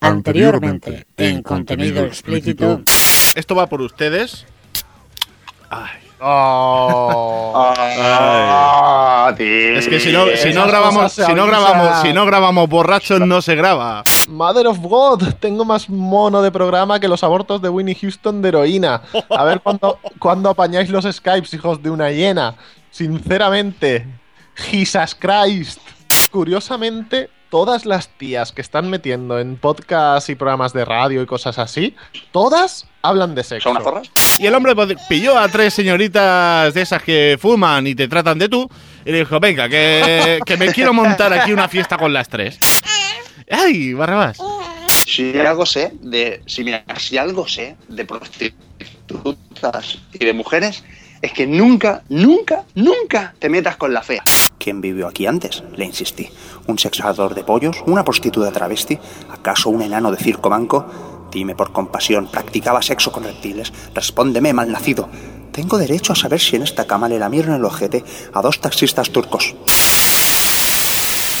Anteriormente, en contenido explícito. Esto va por ustedes. Ay. Oh. Ah, Es que si no, si no grabamos, si no grabamos, si no grabamos borrachos, no se graba. Mother of God, tengo más mono de programa que los abortos de Winnie Houston de heroína. A ver cuándo, cuándo apañáis los Skypes, hijos de una hiena. Sinceramente, Jesus Christ. Curiosamente, todas las tías que están metiendo en podcasts y programas de radio y cosas así, todas hablan de sexo. ¿Son unas zorras? Y el hombre pilló a tres señoritas de esas que fuman y te tratan de tú. Y le dijo, venga, que, que me quiero montar aquí una fiesta con las tres. ¡Ay, Barrabás! Si algo sé de. Si, mira, si algo sé de prostitutas y de mujeres, es que nunca, nunca, nunca te metas con la fea. ¿Quién vivió aquí antes? Le insistí. ¿Un sexador de pollos? ¿Una prostituta travesti? ¿Acaso un enano de circo manco? Dime por compasión, ¿practicaba sexo con reptiles? Respóndeme, malnacido. Tengo derecho a saber si en esta cama le lamieron el ojete a dos taxistas turcos.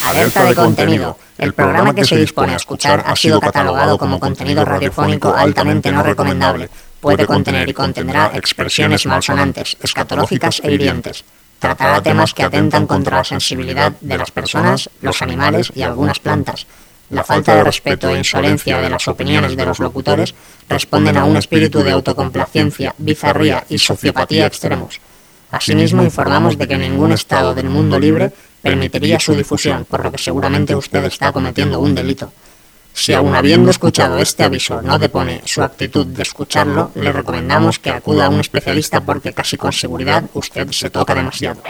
Alerta de contenido. El programa que se dispone a escuchar ha sido catalogado como contenido radiofónico altamente no recomendable. Puede contener y contendrá expresiones malsonantes, escatológicas e hirientes. Tratará temas que atentan contra la sensibilidad de las personas, los animales y algunas plantas. La falta de respeto e insolencia de las opiniones de los locutores responden a un espíritu de autocomplacencia, bizarría y sociopatía extremos. Asimismo, informamos de que ningún Estado del mundo libre permitiría su difusión, por lo que seguramente usted está cometiendo un delito. Si aun habiendo escuchado este aviso no depone su actitud de escucharlo, le recomendamos que acuda a un especialista porque casi con seguridad usted se toca demasiado.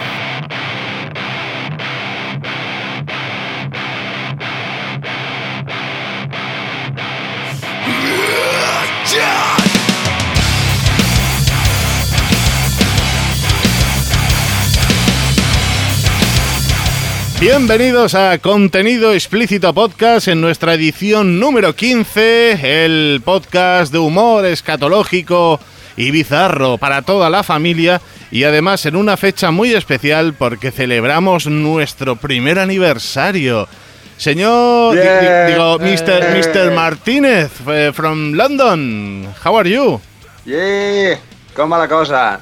Bienvenidos a Contenido Explícito Podcast en nuestra edición número 15, el podcast de humor escatológico y bizarro para toda la familia y además en una fecha muy especial porque celebramos nuestro primer aniversario. Señor, Yeah. digo, Mr. Mr. Martínez eh, from London, how are you? ¡Yeah! ¿Cómo va la cosa?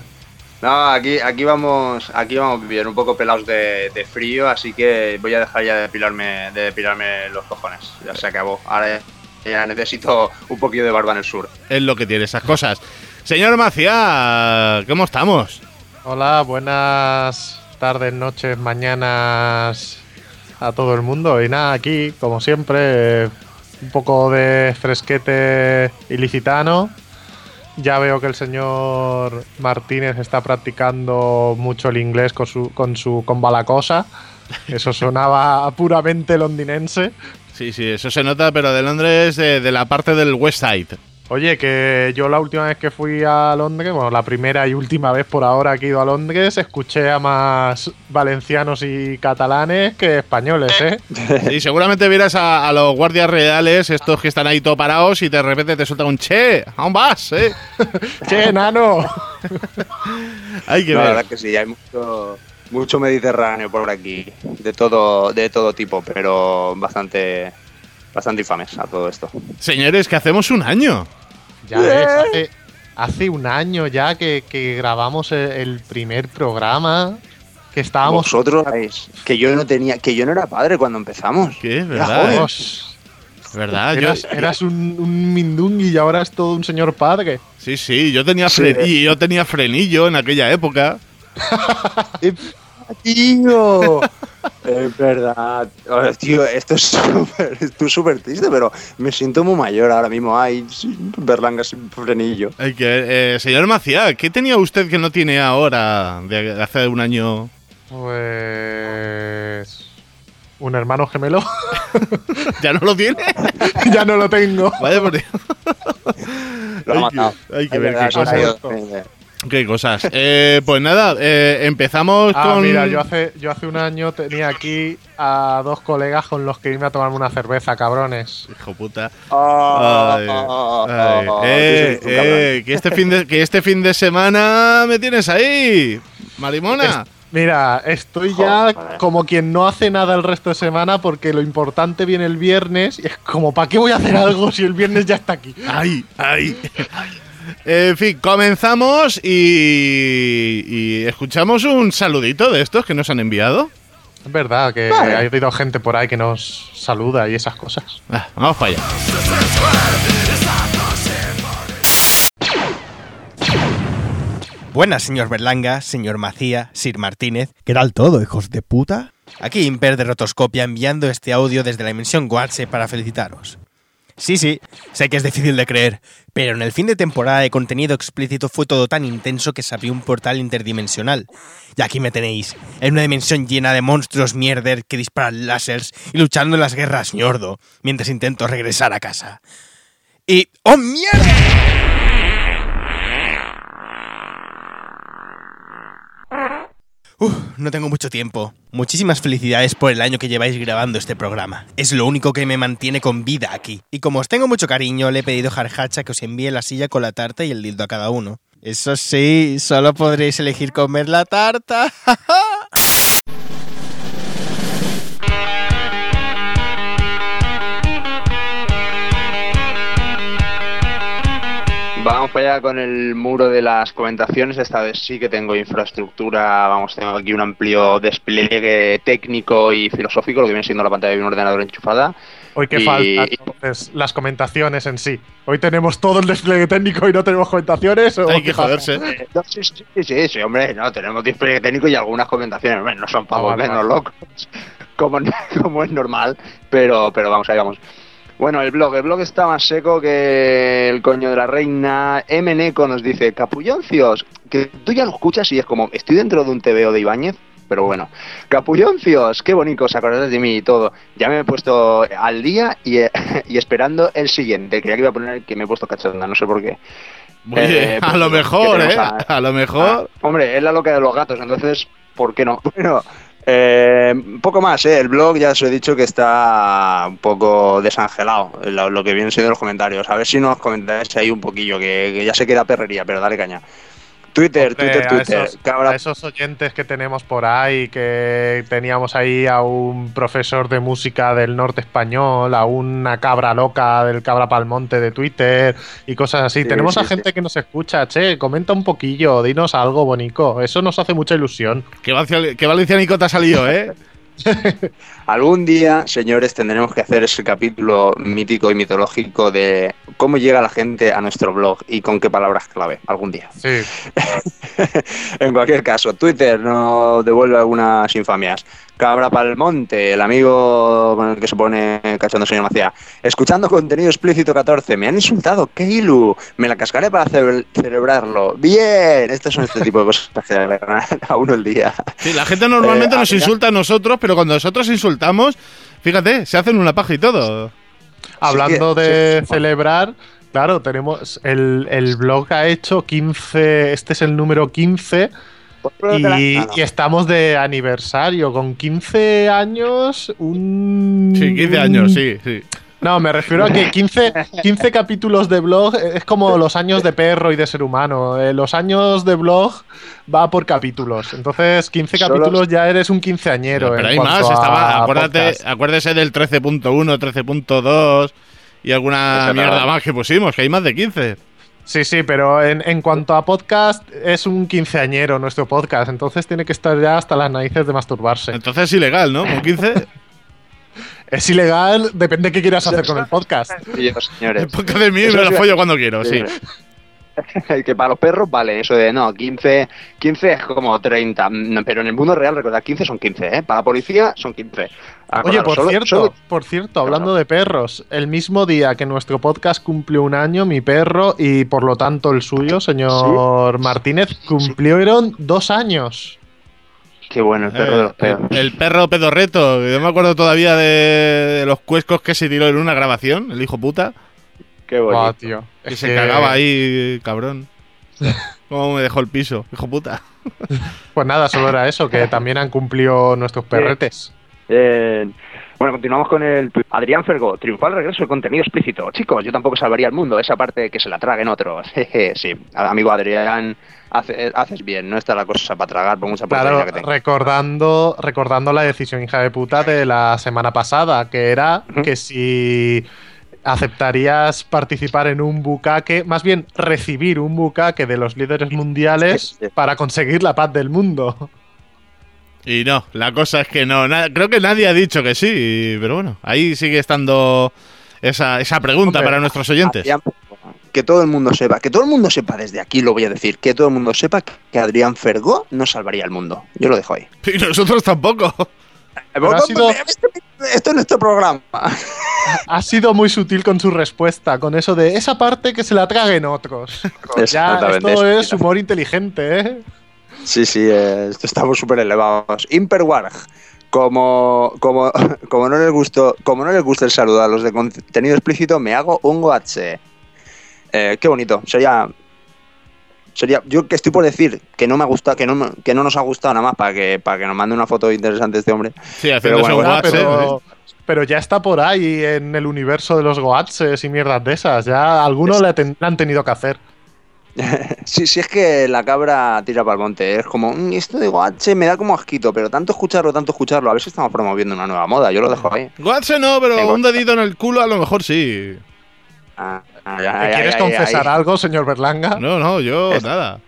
No, aquí, aquí vamos, aquí vamos bien, un poco pelados de, de frío, así que voy a dejar ya de depilarme, de depilarme los cojones. Ya se acabó. Ahora ya, ya necesito un poquillo de barba en el sur. Es lo que tiene esas cosas. Señor Macía, ¿cómo estamos? Hola, buenas tardes, noches, mañanas a todo el mundo. Y nada, aquí, como siempre, un poco de fresquete ilicitano. Ya veo que el señor Martínez está practicando mucho el inglés con su, con su con balacosa. Eso sonaba puramente londinense. Sí, sí, eso se nota, pero de Londres, de, de la parte del West Side. Oye, que yo la última vez que fui a Londres, bueno, la primera y última vez por ahora que he ido a Londres, escuché a más valencianos y catalanes que españoles, ¿eh? Y seguramente vieras a, a los guardias reales, estos que están ahí todo parados, y de repente te suelta un che, ¿a dónde vas? Eh? ¡Che, nano! Hay que No, la ver. verdad que sí, hay mucho, mucho mediterráneo por aquí, de todo, de todo tipo, pero bastante, bastante infames a todo esto. Señores, que hacemos un año. Ya ves, hace, hace un año ya que, que grabamos el, primer programa, que estábamos... Vosotros sabéis que yo no tenía, que yo no era padre cuando empezamos. ¿Qué? Era ¿Verdad? ¿Verdad? Yo, eras un, un mindungui y ahora es todo un señor padre. sí, sí, yo tenía, Sí. frenillo, yo tenía frenillo en aquella época. ¡Tío! Es verdad. Tío, esto es súper esto es súper triste, pero me siento muy mayor ahora mismo. Ay, Berlanga sin frenillo. Hay que ver. Eh, señor Macía, ¿qué tenía usted que no tiene ahora de hace un año? Pues... Un hermano gemelo. ¿Ya no lo tiene? ya no lo tengo. Vaya por Dios. Lo ha Hay matado. que, hay que ver verdad, qué se Qué cosas. Eh, pues nada, eh, empezamos Ah, con. mira, yo hace, yo hace un año tenía aquí a dos colegas con los que irme a tomarme una cerveza, cabrones. Hijo puta. Ay, ay, eh, tú sí, tú, cabrón. eh, que este fin de que este fin de semana me tienes ahí, Marimona. Mira, estoy ya como quien no hace nada el resto de semana porque lo importante viene el viernes y es como, ¿para qué voy a hacer algo si el viernes ya está aquí? ¡Ay! ¡Ay! En fin, comenzamos y, y escuchamos un saludito de estos que nos han enviado. Es verdad que ha habido gente por ahí que nos saluda y esas cosas. Ah, vamos para allá. Buenas, señor Berlanga, señor Macía, Sir Martínez. ¿Qué tal todo, hijos de puta? Aquí Imper de Rotoscopia enviando este audio desde la dimensión Guarse para felicitaros. Sí, sí, sé que es difícil de creer, pero en el fin de temporada de contenido explícito fue todo tan intenso que se abrió un portal interdimensional. Y aquí me tenéis, en una dimensión llena de monstruos mierder que disparan láseres y luchando en las guerras ñordo, mientras intento regresar a casa. Y... ¡Oh, mierda! Uf, no tengo mucho tiempo. Muchísimas felicidades por el año que lleváis grabando este programa. Es lo único que me mantiene con vida aquí. Y como os tengo mucho cariño, le he pedido a Jarjacha que os envíe la silla con la tarta y el dildo a cada uno. Eso sí, solo podréis elegir comer la tarta. Vamos para allá con el muro de las comentaciones. Esta vez sí que tengo infraestructura. Vamos, tengo aquí un amplio despliegue técnico y filosófico, lo que viene siendo la pantalla de un ordenador enchufada. Hoy que falta entonces las comentaciones en sí. Hoy tenemos todo el despliegue técnico y no tenemos comentaciones. Hay que joderse. Eh, sí, sí, sí, sí, hombre, no, tenemos despliegue técnico y algunas comentaciones. Hombre, no son para volvernos locos, como, como es normal, pero, pero vamos, ahí vamos. Bueno, el blog. El blog está más seco que el coño de la reina. Mneco nos dice, Capulloncios, que tú ya lo escuchas y es como, estoy dentro de un TVO de Ibáñez, pero bueno. Capulloncios, qué bonito, os acordáis de mí y todo. Ya me he puesto al día y, y esperando el siguiente. Creía que iba a poner que me he puesto cachonda, no sé por qué. Eh, a lo mejor, ¿eh? A, a, lo mejor. Ah, hombre, es la loca de los gatos, entonces, ¿por qué no? Bueno, eh, poco más, ¿eh? el blog ya os he dicho que está un poco desangelado, lo, que vienen siendo los comentarios. A ver si nos comentáis ahí un poquillo, que, que ya se queda perrería, pero dale caña. Twitter, Hombre, Twitter, Twitter. A esos, a esos, oyentes que tenemos por ahí, que teníamos ahí a un profesor de música del norte español, a una cabra loca del cabra palmonte de Twitter y cosas así. Sí, tenemos sí, a gente que nos escucha, che, comenta un poquillo, dinos algo bonito. Eso nos hace mucha ilusión. ¿Qué, valenci- qué valencianico te ha salido, eh? Algún día, señores, tendremos que hacer ese capítulo mítico y mitológico de cómo llega la gente a nuestro blog y con qué palabras clave. Algún día. Sí. en cualquier caso, Twitter no devuelve algunas infamias. Cabra Palmonte, el amigo con el que se pone cachando señor Macía. Escuchando contenido explícito 14. Me han insultado. ¡Qué ilu! Me la cascaré para ce celebrarlo. ¡Bien! Estos son este tipo de cosas que a uno el día. Sí, la gente normalmente Eh, nos insulta a nosotros, pero cuando nosotros insultamos, fíjate, se hacen una paja y todo. Hablando de sí. celebrar, claro, tenemos el, el blog ha hecho 15, este es el número 15 y, no. y estamos de aniversario con 15 años, un Sí, 15 años, sí, sí. No, me refiero a que 15, 15 capítulos de blog es como los años de perro y de ser humano. Eh, los años de blog va por capítulos. Entonces, 15 Solo- capítulos ya eres un quinceañero. Pero en hay más, estaba, acuérdate, acuérdese del 13.1, 13.2 y alguna mierda más que pusimos, que hay más de 15. Sí, sí, pero en, en cuanto a podcast, es un quinceañero nuestro podcast. Entonces tiene que estar ya hasta las narices de masturbarse. Entonces es ilegal, ¿no? Con 15, Es ilegal, depende qué quieras hacer con el podcast. Señores. el podcast de mí Eso me lo sí- follo cuando quiero, sí. que para los perros vale eso de no, 15, 15 es como 30, no, pero en el mundo real recordad 15 son 15, ¿eh? Para la policía son 15. Oye, Acordaros, por solo- cierto, solo- por cierto, hablando de perros, el mismo día que nuestro podcast cumplió un año, mi perro y por lo tanto el suyo, señor Martínez, cumplieron dos años. Qué bueno el perro de los Eh, perros. el, el perro pedorreto, que yo me acuerdo todavía de, de los cuescos que se tiró en una grabación, el hijo puta, Qué Ah, bonito. tío. que Es se que- cagaba ahí, cabrón. ¿Cómo me dejó el piso, hijo puta? Pues nada, solo era eso, que también han cumplido nuestros perretes. Bien. Bueno, continuamos con el Adrián Fergo, triunfal regreso de contenido explícito. Chicos, yo tampoco salvaría el mundo, esa parte que se la traguen otros. Sí, amigo Adrián, hace- haces bien, no está la cosa para tragar por mucha Claro, que recordando, recordando la decisión hija de puta de la semana pasada, que era que si aceptarías participar en un bucaque, más bien recibir un bucaque de los líderes mundiales para conseguir la paz del mundo. Y no, la cosa es que no. na- creo que nadie ha dicho que sí, pero bueno, ahí sigue estando esa, esa pregunta Hombre, para nuestros oyentes. Adrián, que todo el mundo sepa, que todo el mundo sepa desde aquí, lo voy a decir, que todo el mundo sepa que Adrián Fergó no salvaría el mundo. Yo lo dejo ahí. Y nosotros tampoco. Pero ha sido- Esto es nuestro programa. Ha sido muy sutil con su respuesta, con eso de esa parte que se la traguen otros. ya, esto es humor inteligente, ¿eh? Sí, sí, eh, estamos súper elevados. Imperwarg, como, como, como, no les gustó, como no les gusta el saludo a los de contenido explícito, me hago un goatse. Eh, qué bonito. Sería. Sería. Yo que estoy por decir que no me ha gustado, que no, me- que no nos ha gustado nada más para que, para que nos mande una foto interesante este hombre. Sí, haciendo bueno, un WhatsApp. pero, pero ya está por ahí en el universo de los Goatses y mierdas de esas. Ya algunos le, ten- han tenido que hacer. Sí, sí, es que la cabra tira para el monte. Es como, "Mm, esto de goatse me da como asquito, pero tanto escucharlo, tanto escucharlo. A ver si estamos promoviendo una nueva moda. Yo lo dejo ahí. WhatsApp no, pero Tengo- un dedito en el culo a lo mejor sí. Ah, ah, ¿Me ay, ¿Quieres ay, confesar ay. algo, señor Berlanga? No, no, yo Es- nada.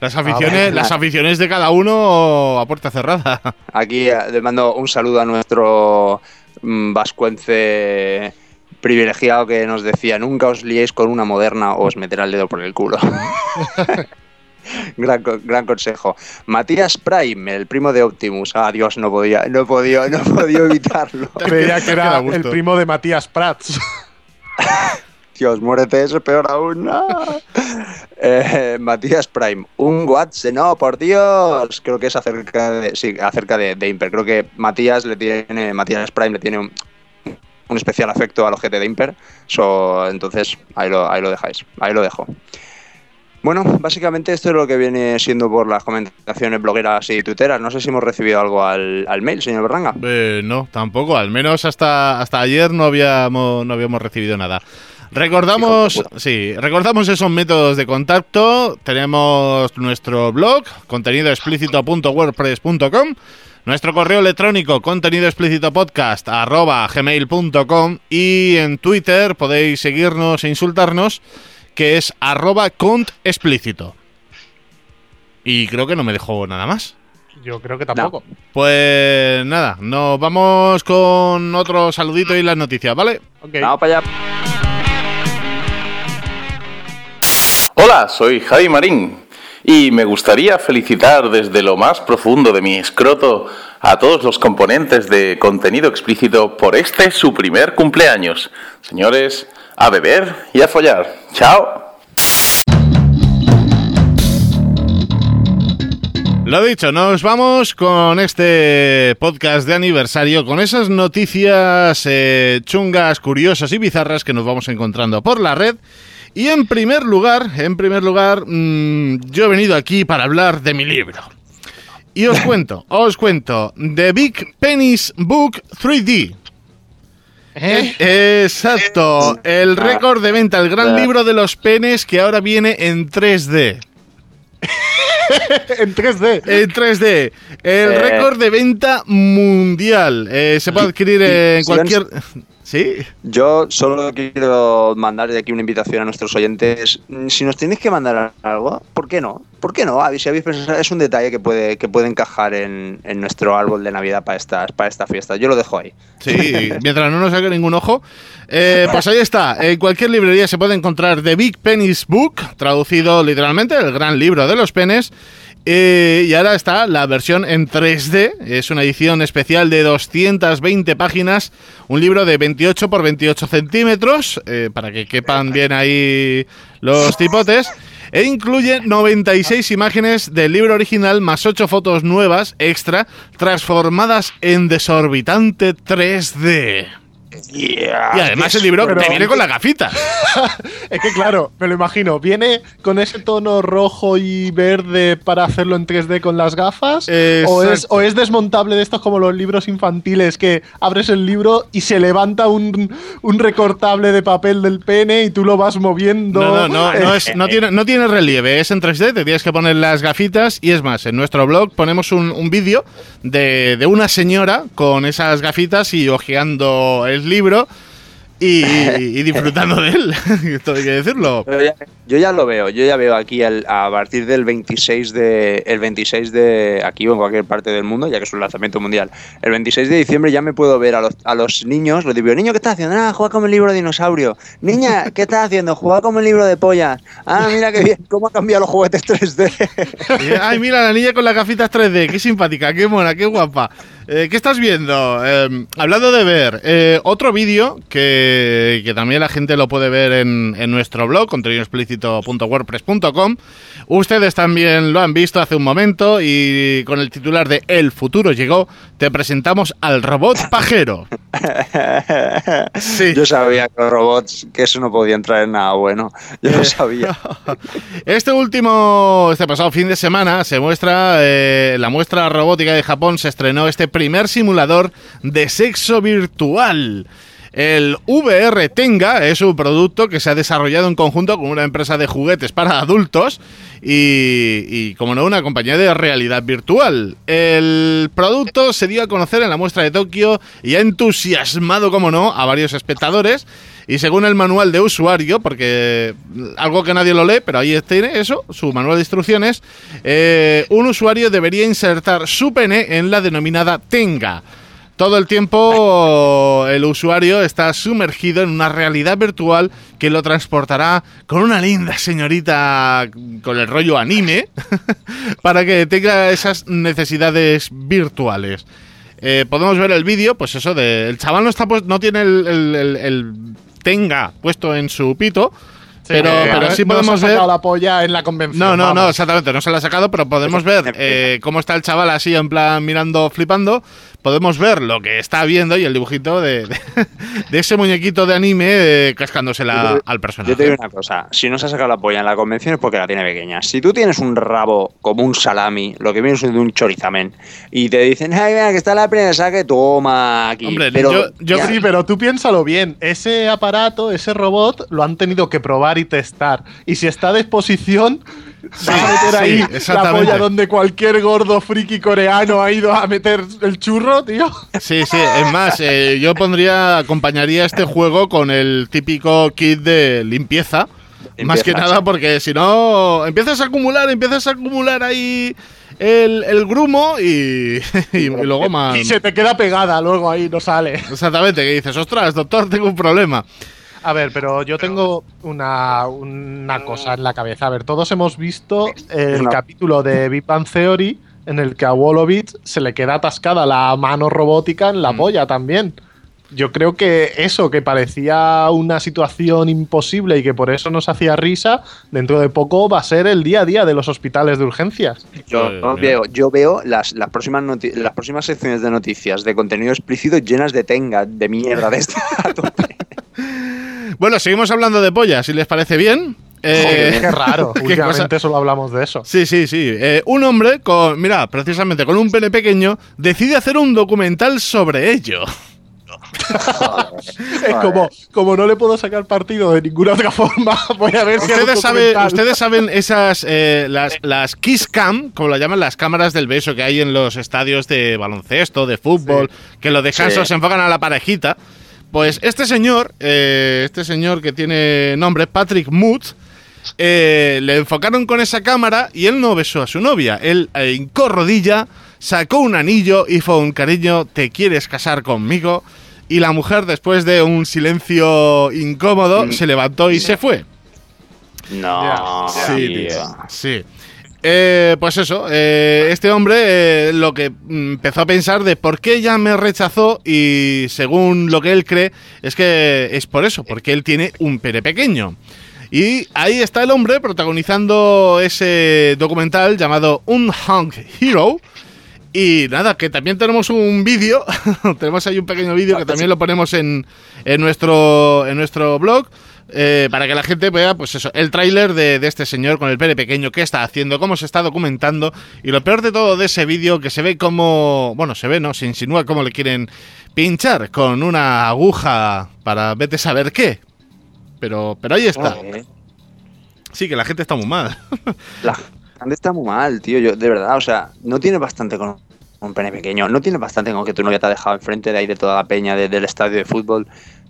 Las aficiones, las aficiones de cada uno a puerta cerrada. Aquí eh, le mando un saludo a nuestro mm, vascuence privilegiado que nos decía, nunca os liéis con una moderna o os meterá el dedo por el culo. gran, co- gran consejo. Matías Prime, el primo de Optimus. Ah, Dios, no podía, no podía, no podía evitarlo. Creía que era el primo de Matías Prats. Dios, muérete, eso es peor aún. no. Eh, Matías Prime, un WhatsApp, no, por Dios. Creo que es acerca de, sí, acerca de, de Imper. Creo que Matías le tiene, Matías Prime le tiene un, un especial afecto al ojete de Imper. So, entonces, ahí lo, ahí lo dejáis, ahí lo dejo. Bueno, básicamente esto es lo que viene siendo por las comentaciones blogueras y tuiteras. No sé si hemos recibido algo al, al mail, señor Berranga. Eh, no, tampoco. Al menos hasta, hasta ayer no habíamos, no habíamos recibido nada. Recordamos, sí, recordamos esos métodos de contacto. Tenemos nuestro blog, contenidoexplicito.wordpress.com, nuestro correo electrónico, contenidoexplicitopodcast@gmail.com y en Twitter podéis seguirnos e insultarnos, que es arroba contexplícito. Y creo que no me dejó nada más. Yo creo que tampoco. Pues nada, nos vamos con otro saludito y las noticias, ¿vale? Ok. Vamos para allá. Hola, soy Javi Marín y me gustaría felicitar desde lo más profundo de mi escroto a todos los componentes de contenido explícito por este su primer cumpleaños. Señores, a beber y a follar. Chao. Lo dicho, nos vamos con este podcast de aniversario, con esas noticias eh, chungas, curiosas y bizarras que nos vamos encontrando por la red. Y en primer lugar, en primer lugar, mm, yo he venido aquí para hablar de mi libro. Y os cuento, os cuento, The Big Penis Book 3D. ¿Eh? Exacto, el récord de venta, el gran libro de los penes que ahora viene en 3D. en 3D. En 3D. El Eh. récord de venta mundial. Eh, se puede adquirir en cualquier. ¿Sí? Yo solo quiero mandar de aquí una invitación a nuestros oyentes. Si nos tenéis que mandar algo, ¿por qué no? ¿Por qué no? Si habéis pensado, es un detalle que puede, que puede encajar en, en nuestro árbol de Navidad para estas, para esta fiesta. Yo lo dejo ahí. Sí, mientras no nos saque ningún ojo. Eh, pues ahí está. En cualquier librería se puede encontrar The Big Penis Book, traducido literalmente, el gran libro de los penes. Eh, y ahora está la versión en 3D. Es una edición especial de 220 páginas. Un libro de 28 por 28 centímetros. eh, para que quepan bien ahí los tipotes. E incluye 96 imágenes del libro original más 8 fotos nuevas extra transformadas en desorbitante 3D. Y además el libro te viene con la gafita. es que claro, me lo imagino. Viene con ese tono rojo y verde para hacerlo en 3D con las gafas. O es, o es, desmontable de estos como los libros infantiles que abres el libro y se levanta un, un recortable de papel del pene y tú lo vas moviendo. No, no, no, no, es, no, tiene, no tiene relieve, es en 3D, te tienes que poner las gafitas y es más, en nuestro blog ponemos un, un vídeo de, de una señora con esas gafitas y hojeando el libro y, disfrutando de él. Esto hay que decirlo. yo ya lo veo, yo ya veo aquí a partir del 26 de el 26 de aquí o en cualquier parte del mundo, ya que es un lanzamiento mundial. El 26 de diciembre ya me puedo ver a los, a los niños, les digo, niño, ¿qué estás haciendo? Ah, juega como el libro de dinosaurio. Niña, ¿qué estás haciendo? Juega como el libro de pollas. Ah, mira qué bien, cómo ha cambiado los juguetes 3D. Ay, mira la niña con las gafitas 3D, qué simpática, qué mona, qué guapa. Eh, ¿Qué estás viendo? Eh, hablando de ver, eh, otro vídeo que, también la gente lo puede ver en, en nuestro blog, contenidoexplícito.wordpress.com. Ustedes también lo han visto hace un momento y con el titular de El futuro llegó, te presentamos al robot pajero. Sí. Yo sabía que los robots, que eso no podía entrar en nada bueno. Yo lo sabía. Este último, este pasado fin de semana, se muestra, la muestra robótica de Japón se estrenó este primer simulador de sexo virtual. El VR Tenga es un producto que se ha desarrollado en conjunto con una empresa de juguetes para adultos y, como no, una compañía de realidad virtual. El producto se dio a conocer en la muestra de Tokio y ha entusiasmado, como no, a varios espectadores. Y según el manual de usuario, porque algo que nadie lo lee, pero ahí tiene eso, su manual de instrucciones, eh, un usuario debería insertar su pene en la denominada Tenga. Todo el tiempo el usuario está sumergido en una realidad virtual que lo transportará con una linda señorita con el rollo anime para que tenga esas necesidades virtuales. Eh, podemos ver el vídeo, pues eso, de, el chaval no, está pues, no tiene el tenga puesto en su pito, pero, pero sí podemos ver. la polla en la convención. No, no, no, exactamente, no se la ha sacado, pero podemos ver eh, cómo está el chaval así, en plan mirando, flipando. Podemos ver lo que está viendo y el dibujito de, de, ese muñequito de anime eh, cascándosela al personaje. Yo te digo una cosa: si no se ha sacado la polla en la convención es porque la tiene pequeña. Si tú tienes un rabo como un salami, lo que viene siendo un chorizamen, y te dicen, ay, mira, que está la prensa, que toma aquí. Hombre, pero, yo, sí, pero tú piénsalo bien: ese aparato, ese robot, lo han tenido que probar y testar. Y si está a disposición, va a meter ahí la polla donde cualquier gordo friki coreano ha ido a meter el churro, tío. Sí, sí, es más, eh, yo pondría, acompañaría este juego con el típico kit de limpieza. más que nada porque si no, empiezas a acumular, empiezas a acumular ahí el, grumo y, y, luego más... Y se te queda pegada luego ahí, no sale. Exactamente, que dices, ostras, doctor, tengo un problema. A ver, pero yo tengo una, cosa en la cabeza. A ver, todos hemos visto el capítulo de Big Bang Theory en el que a Wolowitz se le queda atascada la mano robótica en la mm. polla también. Yo creo que eso, que parecía una situación imposible y que por eso nos hacía risa, dentro de poco va a ser el día a día de los hospitales de urgencias. Yo veo, yo veo las, las, próximas las próximas secciones de noticias de contenido explícito llenas de tenga, de mierda de este. Bueno, seguimos hablando de pollas, si les parece bien. Eh, qué raro, últimamente solo hablamos de eso. Sí, sí, sí. Eh, un hombre con, mira, precisamente con un pene pequeño, decide hacer un documental sobre ello. es como, como no le puedo sacar partido de ninguna otra forma, voy a ver si ustedes, saben, ustedes saben esas, eh, las, las Kiss Cam, como la llaman las cámaras del beso que hay en los estadios de baloncesto, de fútbol, que los descansos se enfocan a la parejita. Pues este señor, eh, este señor que tiene nombre, Patrick Mood, eh, le enfocaron con esa cámara y él no besó a su novia. Él eh, hincó rodilla, sacó un anillo y fue un cariño, ¿te quieres casar conmigo? Y la mujer, después de un silencio incómodo, mm. se levantó y se fue. No, sí, sí. Eh, pues eso, eh, este hombre eh, lo que empezó a pensar de por qué ella me rechazó y según lo que él cree es que es por eso, porque él tiene un pere pequeño. Y ahí está el hombre protagonizando ese documental llamado Un Hunk Hero. Y nada, que también tenemos un vídeo, tenemos ahí un pequeño vídeo que también lo ponemos en, en, nuestro, en nuestro blog. Eh, para que la gente vea, pues eso, el tráiler de, de, este señor con el pene pequeño, qué está haciendo, cómo se está documentando. Y lo peor de todo de ese vídeo, que se ve como, bueno, se ve, ¿no? Se insinúa cómo le quieren pinchar con una aguja para vete a saber qué. Pero, pero ahí está. Sí, que la gente está muy mal. La gente está muy mal, tío. Yo, de verdad, o sea, no tiene bastante con un pene pequeño. No tiene bastante con que tu novia te ha dejado enfrente de ahí de toda la peña de, del estadio de fútbol.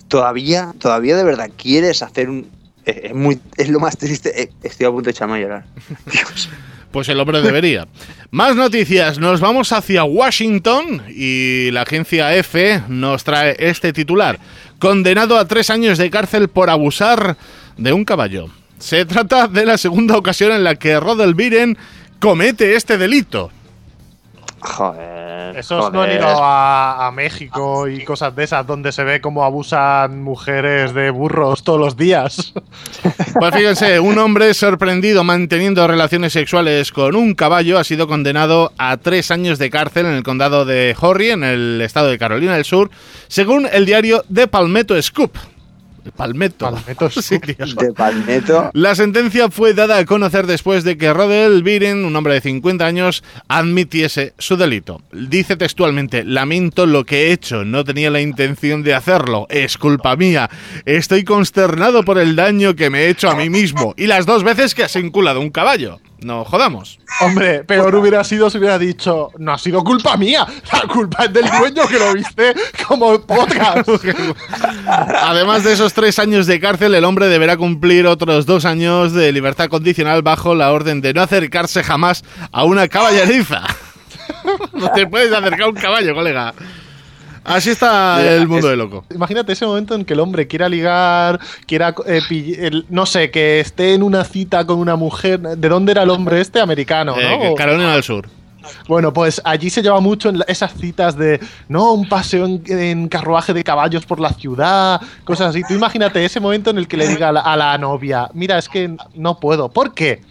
Todavía, todavía de verdad quieres hacer un. Es, es muy, es lo más triste. Eh, Estoy a punto de echarme a llorar. Dios. Pues el hombre debería. Más noticias. Nos vamos hacia Washington y la agencia EFE nos trae este titular. Condenado a tres años de cárcel por abusar de un caballo. Se trata de la segunda ocasión en la que Rodel Biren comete este delito. Joder. Esos joder. no han ido a, a, México y cosas de esas donde se ve cómo abusan mujeres de burros todos los días. Pues fíjense, un hombre sorprendido manteniendo relaciones sexuales con un caballo ha sido condenado a tres años de cárcel en el condado de Horry, en el estado de Carolina del Sur, según el diario The Palmetto Scoop. Palmetto. Palmetto Sí, de Palmetto. La sentencia fue dada a conocer después de que Rodel Biren, un hombre de 50 años, admitiese su delito. Dice textualmente, lamento lo que he hecho, no tenía la intención de hacerlo, es culpa mía. Estoy consternado por el daño que me he hecho a mí mismo y las dos veces que has enculado un caballo. No jodamos. Hombre, peor hubiera sido si hubiera dicho, no ha sido culpa mía, la culpa es del dueño que lo viste como podcast. Además de esos tres años de cárcel, el hombre deberá cumplir otros dos años de libertad condicional bajo la orden de no acercarse jamás a una caballeriza. No te puedes acercar a un caballo, colega. Así está Mira, el mundo es- de loco. Imagínate ese momento en que el hombre quiera ligar, quiera, eh, el- no sé, que esté en una cita con una mujer. ¿De dónde era el hombre este? Americano, Eh, ¿no? Carolina del Sur. Bueno, pues allí se lleva mucho en esas citas de, no, un paseo en, en carruaje de caballos por la ciudad, cosas así. Tú imagínate ese momento en el que le diga a la, a la novia, mira, es que no puedo. ¿Por qué?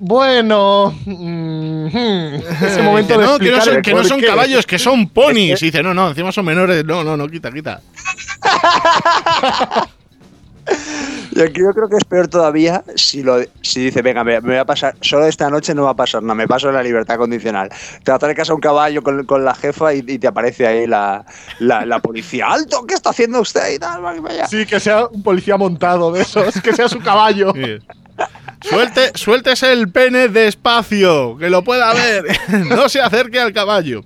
Bueno, mm, ese momento Dice, de no, que no son, que no son caballos, que son ponis. Y dice, no, no, encima son menores. No, no, no, quita, quita. Y aquí yo creo que es peor todavía si lo si dice, venga, me, me voy a pasar, solo esta noche no va a pasar nada, me paso en la libertad condicional. Te acercas a un caballo con, con la jefa y, y te aparece ahí la, la, la policía. ¡Alto! ¿Qué está haciendo usted? Y tal, va, vaya. Sí, que sea un policía montado de esos, que sea su caballo. Sí. Suelte, suéltese el pene despacio, que lo pueda ver. no se acerque al caballo.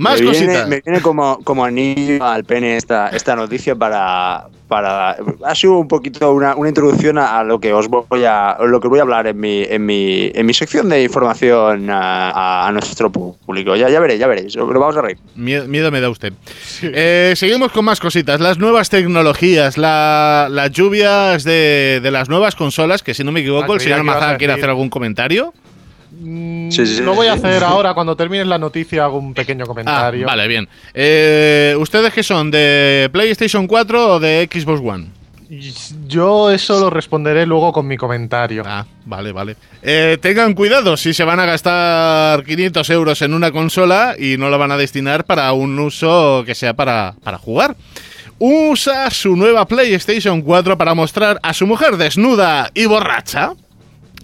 Más me viene, cositas. me viene como, como anillo al pene esta, esta noticia para, para. Ha sido un poquito una, una introducción a, lo que os voy a lo que voy a hablar en mi, en mi, en mi sección de información a, a- nuestro público. Ya, ya veréis, ya veréis. Lo vamos a reír. Miedo, miedo me da usted. Eh, seguimos con más cositas. Las nuevas tecnologías, la- las lluvias de, de las nuevas consolas, que si no me equivoco, Ah, el señor Mazán quiere hacer algún comentario. Mm, Sí, sí, lo voy a hacer ahora, cuando termines la noticia hago un pequeño Ah, comentario. vale, bien. Eh, ¿Ustedes qué son? ¿De PlayStation 4 o de Xbox One? Yo eso lo responderé luego con mi comentario. Ah, vale, vale. Eh, tengan cuidado si se van a gastar 500 euros en una consola y no la van a destinar para un uso que sea para, para jugar. Usa su nueva PlayStation 4 para mostrar a su mujer desnuda y borracha.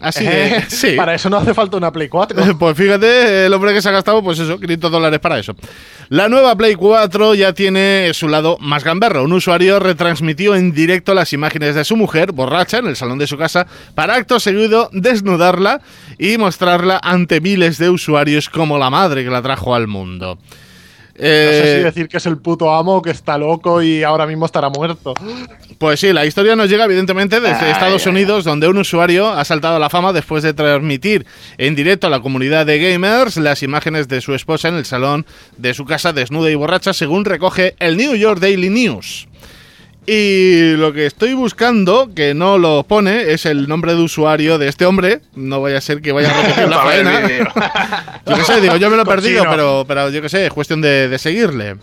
Así sí. Para eso no hace falta una Play 4. Pues fíjate, el hombre que se ha gastado, pues eso, 500 dólares para eso. La nueva Play 4 ya tiene su lado más gamberro. Un usuario retransmitió en directo las imágenes de su mujer, borracha, en el salón de su casa, para acto seguido desnudarla y mostrarla ante miles de usuarios como la madre que la trajo al mundo. No sé Eh, si decir que es el puto amo que está loco y ahora mismo estará muerto. Pues sí, la historia nos llega evidentemente desde Ay, Estados ay. Unidos, donde un usuario ha saltado a la fama después de transmitir en directo a la comunidad de gamers las imágenes de su esposa en el salón de su casa desnuda y borracha, según recoge el New York Daily News. Y lo que estoy buscando, que no lo pone, es el nombre de usuario de este hombre. No vaya a ser que vaya a repetir la faena. Yo qué sé, digo, yo me lo he perdido, pero, pero yo qué sé, es cuestión de, de seguirle.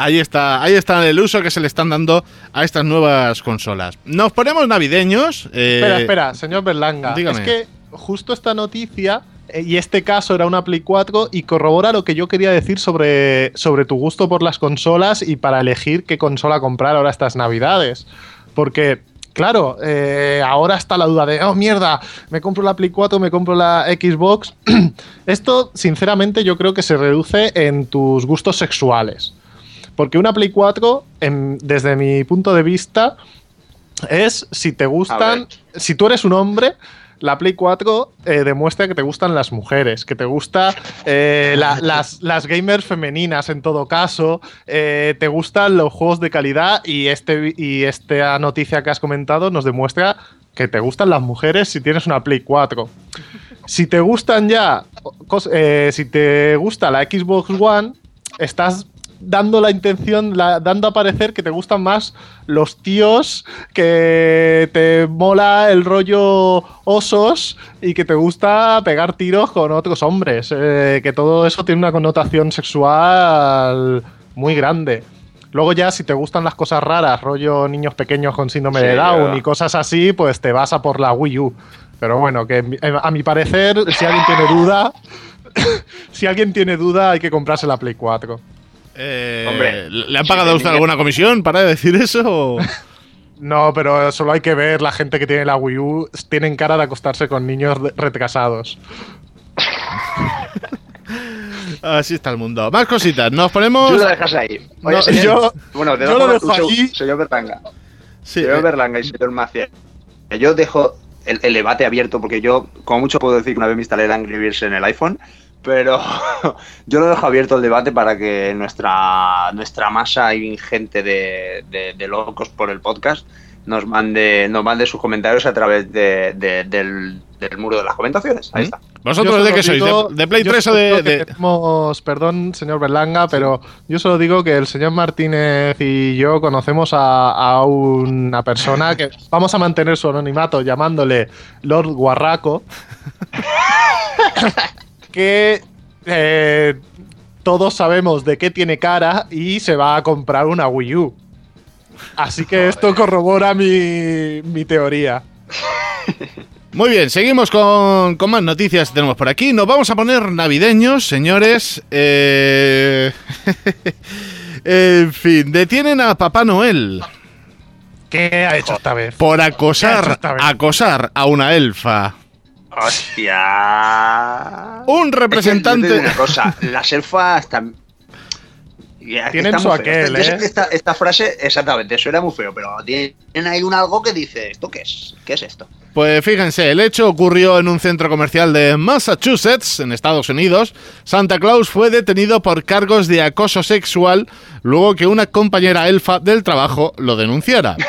Ahí está, ahí está el uso que se le están dando a estas nuevas consolas. Nos ponemos navideños. eh, espera, espera, señor Berlanga. dígame. Es que justo esta noticia Y este caso era una Play 4 y corrobora lo que yo quería decir sobre, sobre tu gusto por las consolas y para elegir qué consola comprar ahora estas navidades. Porque, claro, eh, ahora está la duda de, oh mierda, me compro la Play 4, me compro la Xbox. Esto, sinceramente, yo creo que se reduce en tus gustos sexuales. Porque una Play 4, en- desde mi punto de vista, es si te gustan, si tú eres un hombre, la Play 4 eh, demuestra que te gustan las mujeres, que te gusta eh, la- las, las gamers femeninas en todo caso, eh, te gustan los juegos de calidad y, este, y esta noticia que has comentado nos demuestra que te gustan las mujeres si tienes una Play 4. Si te gustan ya, si te gusta la Xbox One, estás dando la intención, la- dando a parecer que te gustan más los tíos, que te mola el rollo osos y que te gusta pegar tiros con otros hombres. eh, que todo eso tiene una connotación sexual muy grande. Luego ya si te gustan las cosas raras, rollo niños pequeños con síndrome Sí, de Down y cosas así, pues te vas a por la Wii U. Pero bueno, que eh, a mi parecer, si alguien tiene duda, si alguien tiene duda, hay que comprarse la Play 4. Eh, Hombre, ¿Le han pagado a usted alguna comisión para decir eso? o- No, pero solo hay que ver la gente que tiene la Wii U, tienen cara de acostarse con niños retrasados. Así está el mundo. Más cositas. Nos ponemos. Tú lo dejas ahí. Oye, No, señor- yo- bueno, de yo lo dejo señor- ahí. Señor Berlanga. Sí, señor eh, Berlanga y señor Maciel. Yo dejo el, el debate abierto porque yo, como mucho puedo decir que una vez me instalé el Angry Birds en el iPhone, pero yo lo dejo abierto el debate para que nuestra, nuestra masa ingente de, de- de locos por el podcast nos mande, nos mande sus comentarios a través de- de- del, del muro de las comentaciones. Ahí ¿Mm? está. ¿Vosotros de qué sois? digo- ¿De, de Play yo 3 o de.? tenemos- perdón, señor Berlanga, pero yo solo digo que el señor Martínez y yo conocemos a, a una persona que vamos a mantener su anonimato llamándole Lord Guarraco, que eh, todos sabemos de qué tiene cara y se va a comprar una Wii U. Así que esto corrobora mi, mi teoría. Muy bien, seguimos con, con más noticias que tenemos por aquí. Nos vamos a poner navideños, señores. Eh, en fin, detienen a Papá Noel ¿Qué ha hecho esta vez? por ¿Qué ha hecho acosar, acosar a una elfa. ¡Hostia! Un Es que representante. una cosa, las elfas tam- Ya, Tienen está su aquel, ¿eh? Esta, esta frase, exactamente, suena muy feo, pero tienen ahí un algo que dice, ¿esto qué es? ¿Qué es esto? Pues fíjense, el hecho ocurrió en un centro comercial de Massachusetts, en Estados Unidos. Santa Claus fue detenido por cargos de acoso sexual luego que una compañera elfa del trabajo lo denunciara.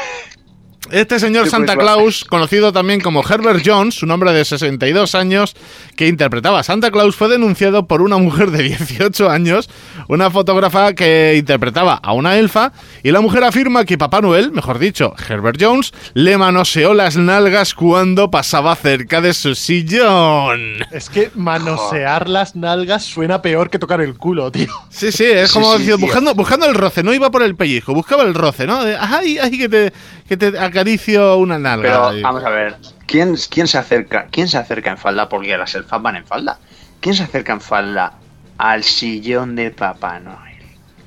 Este señor Sí, pues, Santa va. Claus, conocido también como Herbert Jones, un hombre de 62 años que interpretaba a Santa Claus, fue denunciado por una mujer de 18 años, una fotógrafa que interpretaba a una elfa, y la mujer afirma que Papá Noel, mejor dicho, Herbert Jones, le manoseó las nalgas cuando pasaba cerca de su sillón. Es que manosear las nalgas suena peor que tocar el culo, tío. Sí, sí, es como sí, decir, tío. buscando, buscando el roce, no iba por el pellizco, buscaba el roce, ¿no? De, ay, ay, que te, que te acaricio una nalga. Pero vamos a ver, ¿quién, quién se acerca? ¿Quién se acerca en falda? Porque las elfas van en falda. ¿Quién se acerca en falda al sillón de Papá Noel?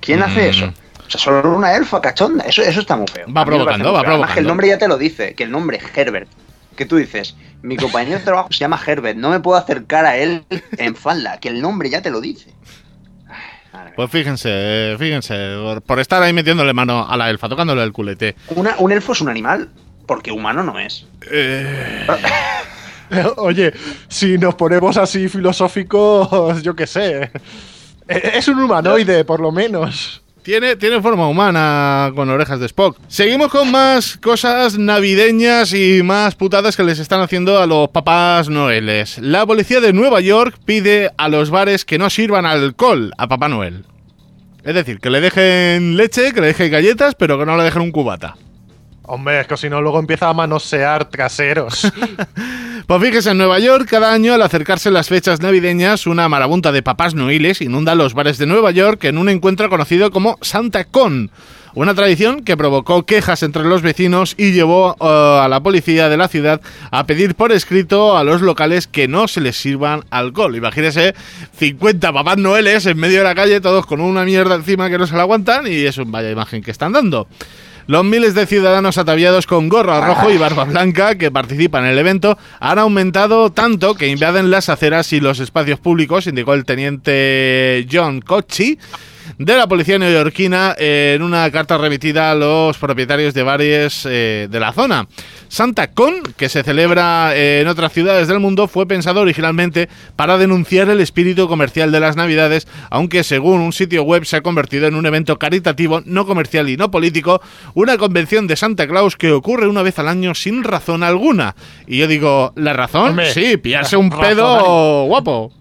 ¿Quién Mm. hace eso? O sea, solo una elfa cachonda. Eso, eso está muy feo. Va provocando, va feo. Además, que provocando. el nombre ya te lo dice, que el nombre es Herbert. Que tú dices, mi compañero de trabajo se llama Herbert, no me puedo acercar a él en falda, que el nombre ya te lo dice. Pues fíjense, eh, fíjense, por, por estar ahí metiéndole mano a la elfa, tocándole el culete. Una- un elfo es un animal, porque humano no es. Oye, si nos ponemos así filosóficos, yo qué sé. Es un humanoide, por lo menos. Tiene, tiene forma humana con orejas de Spock. Seguimos con más cosas navideñas y más putadas que les están haciendo a los papás noeles. La policía de Nueva York pide a los bares que no sirvan alcohol a Papá Noel. Es decir, que le dejen leche, que le dejen galletas, pero que no le dejen un cubata. Hombre, es que si no, luego empieza a manosear traseros. Pues fíjese, en Nueva York, cada año al acercarse las fechas navideñas, una marabunta de papás noeles inunda los bares de Nueva York en un encuentro conocido como Santa Con, Una tradición que provocó quejas entre los vecinos y llevó eh, a la policía de la ciudad a pedir por escrito a los locales que no se les sirvan alcohol. Imagínese 50 papás noeles en medio de la calle, todos con una mierda encima que no se la aguantan y es un vaya imagen que están dando. Los miles de ciudadanos ataviados con gorro rojo y barba blanca que participan en el evento han aumentado tanto que invaden las aceras y los espacios públicos, indicó el teniente John Kochi de la policía neoyorquina en una carta remitida a los propietarios de bares eh, de la zona. Santa Con, que se celebra en otras ciudades del mundo, fue pensado originalmente para denunciar el espíritu comercial de las Navidades, aunque según un sitio web se ha convertido en un evento caritativo, no comercial y no político, una convención de Santa Claus que ocurre una vez al año sin razón alguna. Y yo digo, ¿la razón? sí, pillarse un pedo guapo.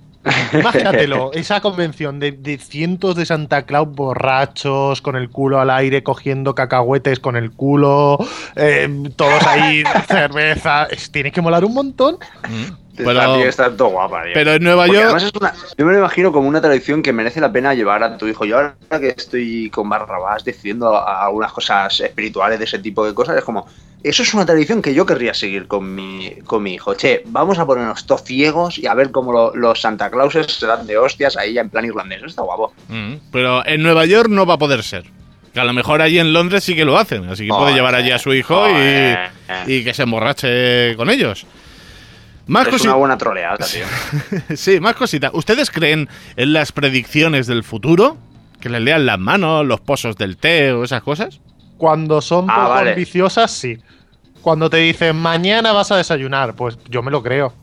Imagínatelo, esa convención de, cientos de Santa Claus borrachos, con el culo al aire, cogiendo cacahuetes con el culo, eh, todos ahí, cerveza. tiene que molar un montón. Mm. Pero, está todo guapa, pero en Nueva York. yo me lo imagino como una tradición que merece la pena llevar a tu hijo. Yo ahora que estoy con Barrabás decidiendo algunas cosas espirituales de ese tipo de cosas, es como, eso es una tradición que yo querría seguir con mi, con mi hijo. Che, vamos a ponernos todos ciegos y a ver cómo los Santa Clauses se dan de hostias ahí en plan irlandés. Eso está guapo. Mm, pero en Nueva York no va a poder ser. Que a lo mejor allí en Londres sí que lo hacen. Así que puede llevar allí a su hijo y, que se emborrache con ellos. Más es una buena troleada, tío. sí, más cositas. ¿Ustedes creen en las predicciones del futuro? ¿Que les lean las manos, los pozos del té o esas cosas? Cuando son ah, poco ambiciosas, sí. Cuando te dicen mañana vas a desayunar, pues yo me lo creo.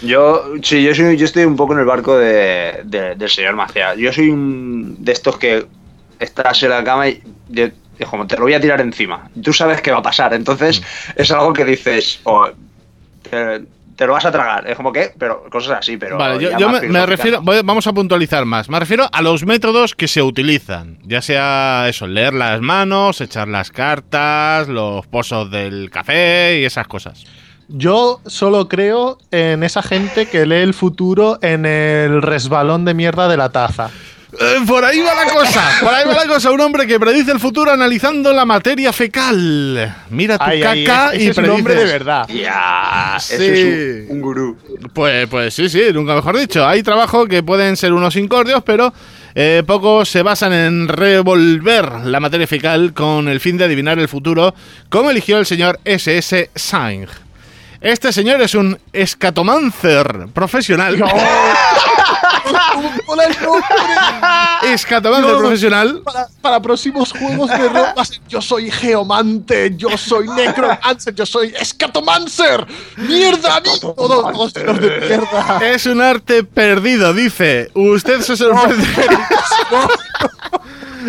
Yo, sí, yo, soy, yo estoy un poco en el barco de, del señor Macia. Yo soy un de estos que estás en la cama y como te lo voy a tirar encima. Tú sabes qué va a pasar. Entonces mm. es algo que dices, oh, te lo vas a tragar. Es como que, pero cosas así, pero. Vale, yo, me, refiero, vamos a puntualizar más. Me refiero a los métodos que se utilizan. Ya sea eso, leer las manos, echar las cartas, los pozos del café y esas cosas. Yo solo creo en esa gente que lee el futuro en el resbalón de mierda de la taza. Eh, por ahí va la cosa, por ahí va la cosa. Un hombre que predice el futuro analizando la materia fecal. Mira tu caca y es un hombre de verdad. Ya, sí. es un, gurú. Pues, pues sí, sí, nunca mejor dicho. Hay trabajos que pueden ser unos incordios, pero eh, pocos se basan en revolver la materia fecal con el fin de adivinar el futuro, como eligió el señor S.S. Sainz. Este señor es un escatomancer profesional. Escatomancer profesional. Para, próximos juegos de ropas, yo soy geomante, yo soy necromancer, yo soy escatomancer. ¡Mierda, Todos, de mierda. Es un arte perdido, dice. Usted se sorprende.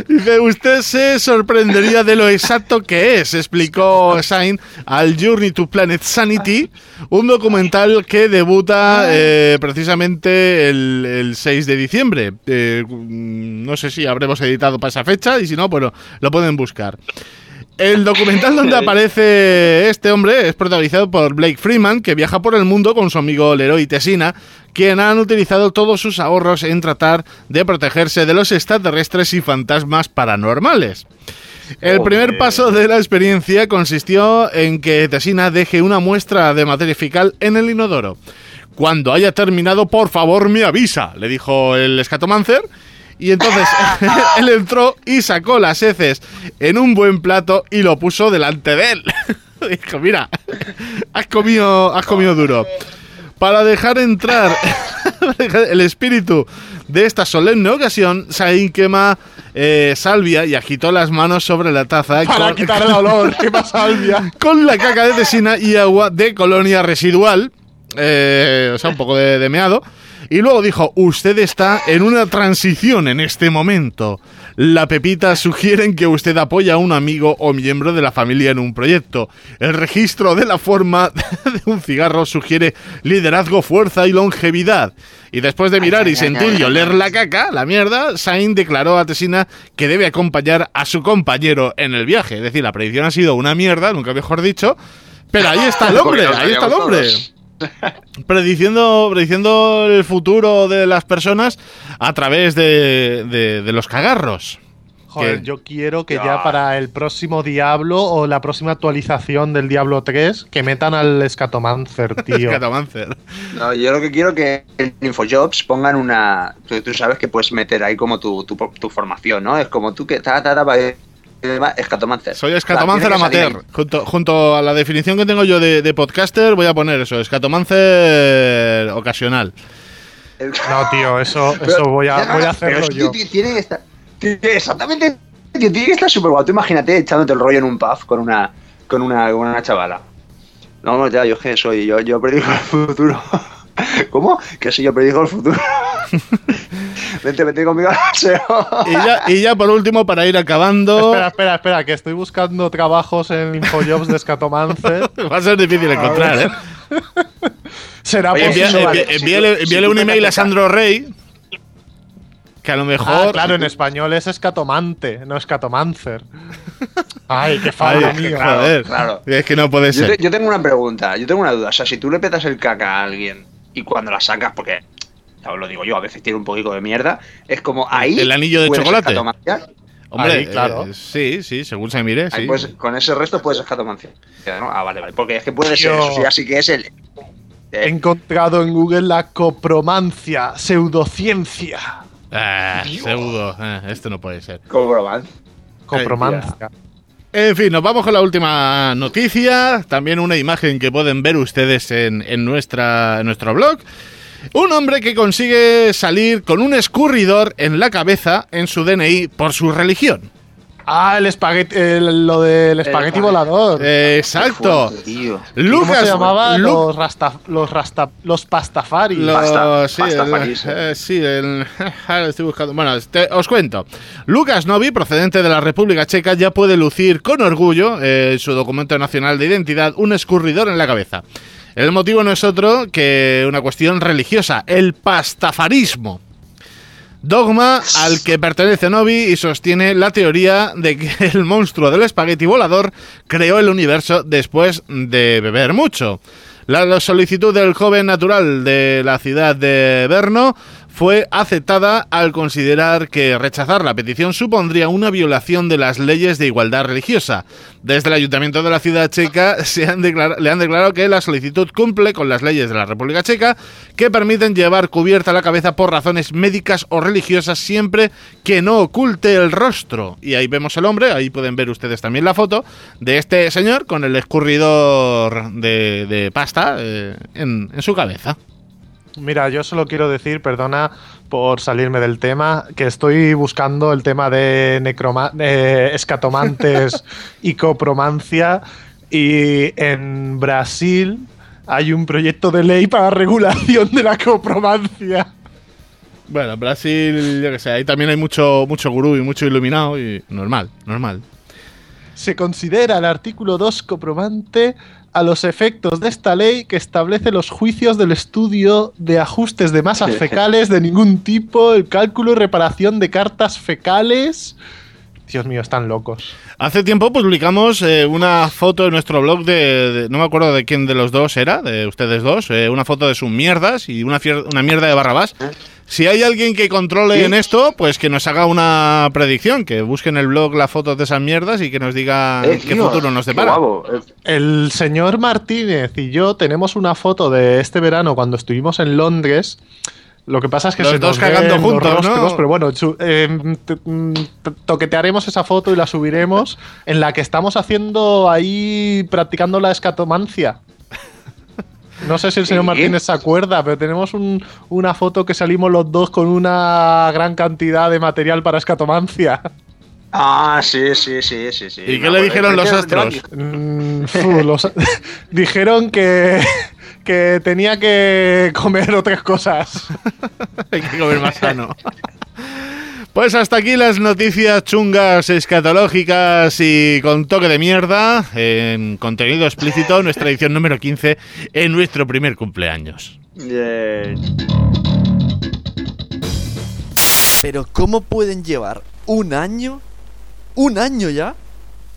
Dice, usted se sorprendería de lo exacto que es, explicó Sain al Journey to Planet Sanity, un documental que debuta eh, precisamente el, 6 de diciembre. Eh, no sé si habremos editado para esa fecha y si no, bueno, lo pueden buscar. El documental donde aparece este hombre es protagonizado por Blake Freeman, que viaja por el mundo con su amigo Leroy Tesina, quien han utilizado todos sus ahorros en tratar de protegerse de los extraterrestres y fantasmas paranormales. El primer paso de la experiencia consistió en que Tesina deje una muestra de materia fecal en el inodoro. Cuando haya terminado, por favor, me avisa, le dijo el escatomancer y entonces él entró y sacó las heces en un buen plato y lo puso delante de él. Dijo, mira, has comido, has comido duro. Para dejar entrar el espíritu de esta solemne ocasión, Sain quema eh, salvia y agitó las manos sobre la taza. Para quitar el olor, quema salvia. Con la caca de tesina y agua de colonia residual, eh, o sea, un poco de, de meado y luego dijo, usted está en una transición en este momento. La Pepita sugieren que usted apoya a un amigo o miembro de la familia en un proyecto. El registro de la forma de un cigarro sugiere liderazgo, fuerza y longevidad. Y después de mirar y sentir y oler la caca, la mierda, Sain declaró a Tesina que debe acompañar a su compañero en el viaje. Es decir, la predicción ha sido una mierda, nunca mejor dicho. Pero ahí está el hombre, ahí está el hombre prediciendo, prediciendo el futuro de las personas a través de, los cagarros. Joder, que- yo quiero que Ya. para el próximo Diablo o la próxima actualización del Diablo 3 que metan al Scatomancer, tío. Scatomancer. No, yo lo que quiero que en InfoJobs pongan una. Tú, tú sabes que puedes meter ahí como tu, tu, tu formación, ¿no? Es como tú que. Ta, ta, ta, Escatomancer. Soy Escatomancer amateur. Junto, junto a la definición que tengo yo de, de podcaster, voy a poner eso, Escatomancer ocasional. No, tío, eso, Pero- eso voy a, voy a hacerlo yo. ti- Tiene que estar. tiene- Exactamente. tío, Tiene que estar súper guapo. Tú imagínate echándote el rollo en un pub con una, con una, con una chavala. No, no, ya, yo es que soy. Yo, yo predigo el futuro. ¿Cómo? Que si yo predigo el futuro. vente, vente conmigo al paseo. Y ya, y ya por último, para ir acabando, Espera, espera, espera, que estoy buscando trabajos en InfoJobs de Scatomancer. va a ser difícil encontrar, ¿eh? Será Oye, Envía- envíale un email a Sandro Rey, que a lo Ah, mejor... claro, en español es escatomante, no escatomancer. Ay, qué fallo mío. joder, claro. es que no puede Yo, ser. te- yo tengo una pregunta, yo tengo una duda. O sea, si tú le petas el caca a alguien y cuando la sacas, porque lo digo yo, a veces tiene un poquito de mierda, es como ahí. El anillo de chocolate. Hombre, Ahí, claro. eh, sí, sí, según se mire, Ahí sí. puedes- con ese resto puedes escatomanciar. ¿no? Ah, vale, vale. Porque es que puede ser, eso sí, así que es el. He encontrado en Google la copromancia, pseudociencia. Ah, pseudo, eh, esto no puede ser. Coproman. Copromancia. En fin, nos vamos con la última noticia. También una imagen que pueden ver ustedes en, en nuestra, en nuestro blog. Un hombre que consigue salir con un escurridor en la cabeza en su DNI por su religión. Ah, el espagueti, el- lo del espagueti volador. Eh, exacto. Fuerte, tío. ¿Cómo Lucas se llamaba? Lu- Los, rasta, los, rasta, los pastafaris. Lo- Pasta- sí, el- París, eh, sí, el- ahora lo estoy buscando. Bueno, te- os cuento. Lucas Novi, procedente de la República Checa, ya puede lucir con orgullo eh, en su documento nacional de identidad un escurridor en la cabeza. El motivo no es otro que una cuestión religiosa, el pastafarismo. Dogma al que pertenece Novi y sostiene la teoría de que el monstruo del espagueti volador creó el universo después de beber mucho. La solicitud del joven natural de la ciudad de Brno fue aceptada al considerar que rechazar la petición supondría una violación de las leyes de igualdad religiosa. Desde el ayuntamiento de la ciudad checa se han le han declarado que la solicitud cumple con las leyes de la República Checa que permiten llevar cubierta la cabeza por razones médicas o religiosas siempre que no oculte el rostro. Y ahí vemos el hombre, ahí pueden ver ustedes también la foto de este señor con el escurridor de, pasta eh, en su cabeza. Mira, yo solo quiero decir, perdona por salirme del tema, que estoy buscando el tema de necroma eh, escatomantes y copromancia y en Brasil hay un proyecto de ley para regulación de la copromancia. Bueno, Brasil, yo que sé, ahí también hay mucho, mucho gurú y mucho iluminado y normal, normal. Se considera el artículo 2 copromante a los efectos de esta ley que establece los juicios del estudio de ajustes de masas fecales de ningún tipo, el cálculo y reparación de cartas fecales. Dios mío, están locos. Hace tiempo publicamos eh, una foto en nuestro blog de, de- no me acuerdo de quién de los dos era, de ustedes dos, eh, una foto de sus mierdas y una, fier- una mierda de Barrabás. Si hay alguien que controle ¿Sí? en esto, pues que nos haga una predicción, que busque en el blog las fotos de esas mierdas y que nos diga Eh, qué tío, futuro nos depara. guapo. Eh, El señor Martínez y yo tenemos una foto de este verano cuando estuvimos en Londres. Lo que pasa es que Los se dos nos cagando ven los juntos, ¿no? Pero bueno, eh, t- mm, toquetearemos esa foto y la subiremos en la que estamos haciendo ahí practicando la escatomancia. No sé si el señor ¿Qué? Martínez se acuerda, pero tenemos un- una foto que salimos los dos con una gran cantidad de material para escatomancia. Ah, sí, sí, sí, sí, sí. ¿Y qué le acuerdo. dijeron los astros? Mm, fu, los- dijeron que, que tenía que comer otras cosas. Hay que comer más sano. Pues hasta aquí las noticias chungas, escatológicas y con toque de mierda en contenido explícito, nuestra edición número 15 en nuestro primer cumpleaños. Eh, Pero ¿cómo pueden llevar un año, un año ya,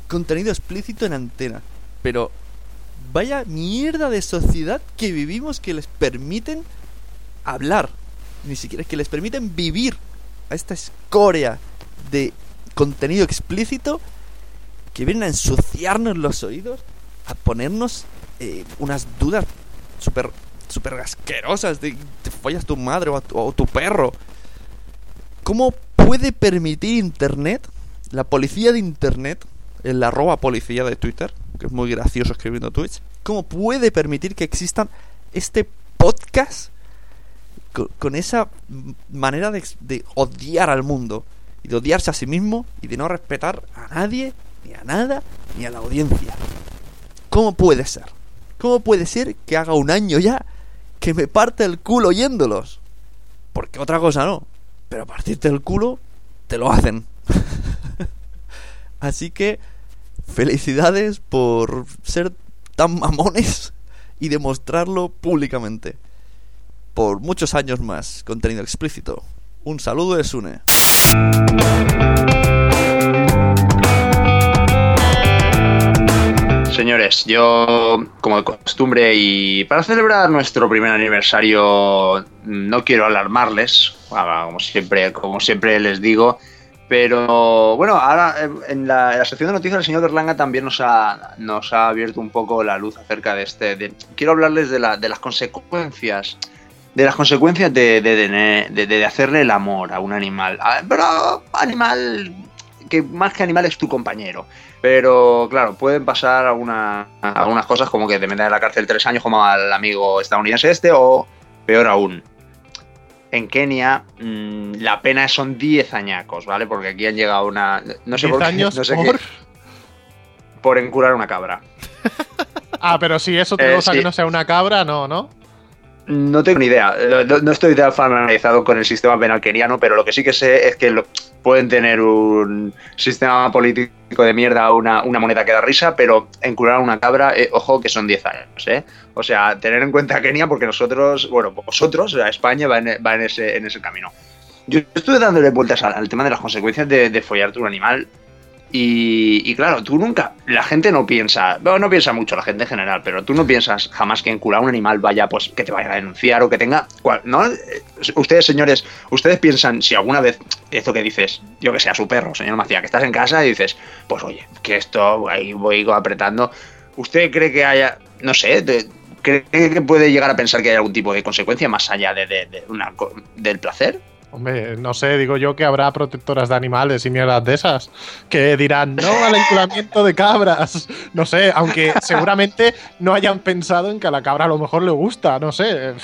contenido explícito en antena? Pero vaya mierda de sociedad que vivimos que les permiten hablar, ni siquiera que les permiten vivir a esta escoria de contenido explícito que vienen a ensuciarnos los oídos, a ponernos eh, unas dudas súper super asquerosas de te follas tu madre o, tu perro. ¿Cómo puede permitir Internet, la policía de Internet, el arroba policía de Twitter, que es muy gracioso escribiendo tweets, cómo puede permitir que existan este podcast con, esa manera de, de odiar al mundo y de odiarse a sí mismo y de no respetar a nadie, ni a nada, ni a la audiencia? ¿Cómo puede ser? ¿Cómo puede ser que haga un año ya que me parte el culo oyéndolos? Porque otra cosa no. Pero partirte el culo, te lo hacen. Así que, felicidades por ser tan mamones y demostrarlo públicamente. Por muchos años más, contenido explícito. Un saludo de Sune. Señores, yo, como de costumbre, y para celebrar nuestro primer aniversario, no quiero alarmarles, ah, como siempre, como siempre les digo, pero bueno, ahora eh, en la, en la sección de noticias el señor Berlanga también nos ha, nos ha abierto un poco la luz acerca de este. de- quiero hablarles de, la, de las consecuencias. De las consecuencias de, de, tener- de- de hacerle el amor a un animal. Ah, Pero animal que más que animal es tu compañero. Pero claro, pueden pasar alguna- algunas cosas como que te metan en la cárcel tres años como al amigo estadounidense este o peor aún. En Kenia mm, la pena son 10 añacos, ¿vale? Porque aquí han llegado una... No sé 10 por qué, años no sé por... qué- por encurar una cabra. Ah, pero si es otra Eh, sí. que no sea una cabra, no, ¿no? No tengo ni idea. Eh, No, no estoy tan familiarizado con el sistema penal keniano, pero lo que sí que sé es que pueden tener un sistema político de mierda, una, una moneda que da risa, pero encurar a una cabra, eh, ojo que son 10 años, ¿eh? O sea, tener en cuenta Kenia porque nosotros, bueno, vosotros, España va en, va en ese, en ese camino. Yo estuve dándole vueltas al, al tema de las consecuencias de, de follarte un animal y, claro, tú nunca, la gente no piensa, bueno, no piensa mucho la gente en general, pero tú no piensas jamás que encular a un animal vaya, pues, que te vaya a denunciar o que tenga, ¿no? Eh, Ustedes, señores, ustedes piensan, si alguna vez esto que dices, yo que sé, a su perro, señor Macía, que estás en casa y dices, pues oye, que esto, ahí voy apretando, ¿usted cree que haya, no sé, cree que puede llegar a pensar que hay algún tipo de consecuencia más allá de, de- una, del placer? Hombre, no sé, digo yo que habrá protectoras de animales y mierdas de esas que dirán no al enculamiento de cabras. No sé, aunque seguramente no hayan pensado en que a la cabra a lo mejor le gusta, no sé.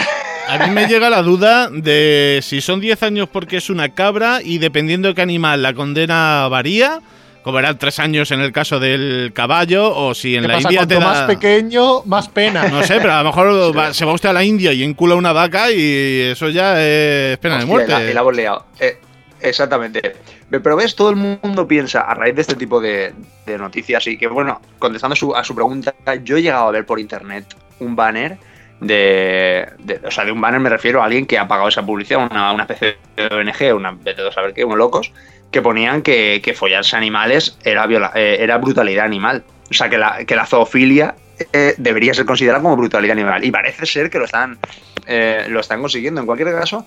A mí me llega la duda de si son 10 años porque es una cabra y dependiendo de qué animal la condena varía, como eran 3 años en el caso del caballo, o si en ¿Qué la pasa? India te da... más pequeño, más pena. No sé, pero a lo mejor va- se va usted a la India y encula una vaca y eso ya es pena de muerte. la- la hemos liado. Eh, exactamente. Pero ves, todo el mundo piensa a raíz de este tipo de, de noticias y que, bueno, contestando su- a su pregunta, yo he llegado a ver por internet un banner de, de- O sea, de un banner me refiero a alguien que ha pagado esa publicidad, una, una especie de ONG, una de todo saber qué, unos locos, que ponían que, que follarse animales era, viola- eh, era brutalidad animal. O sea, que la, que la zoofilia eh, debería ser considerada como brutalidad animal. Y parece ser que lo están, eh, lo están consiguiendo. En cualquier caso,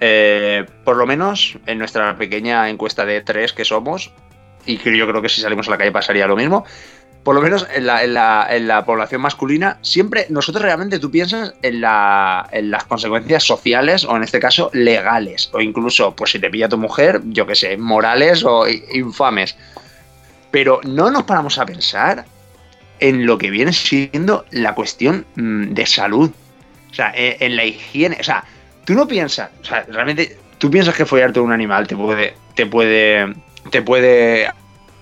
eh, por lo menos en nuestra pequeña encuesta de tres que somos, y yo creo que si salimos a la calle pasaría lo mismo, por lo menos en la, población masculina, siempre nosotros realmente tú piensas en, la- en las consecuencias sociales o en este caso legales, o incluso, pues si te pilla tu mujer, yo que sé, morales o infames. Pero no nos paramos a pensar en lo que viene siendo la cuestión mm, de salud. O sea, en, en la higiene. O sea, tú no piensas, o sea, realmente, tú piensas que follarte un animal te puede, te puede, te puede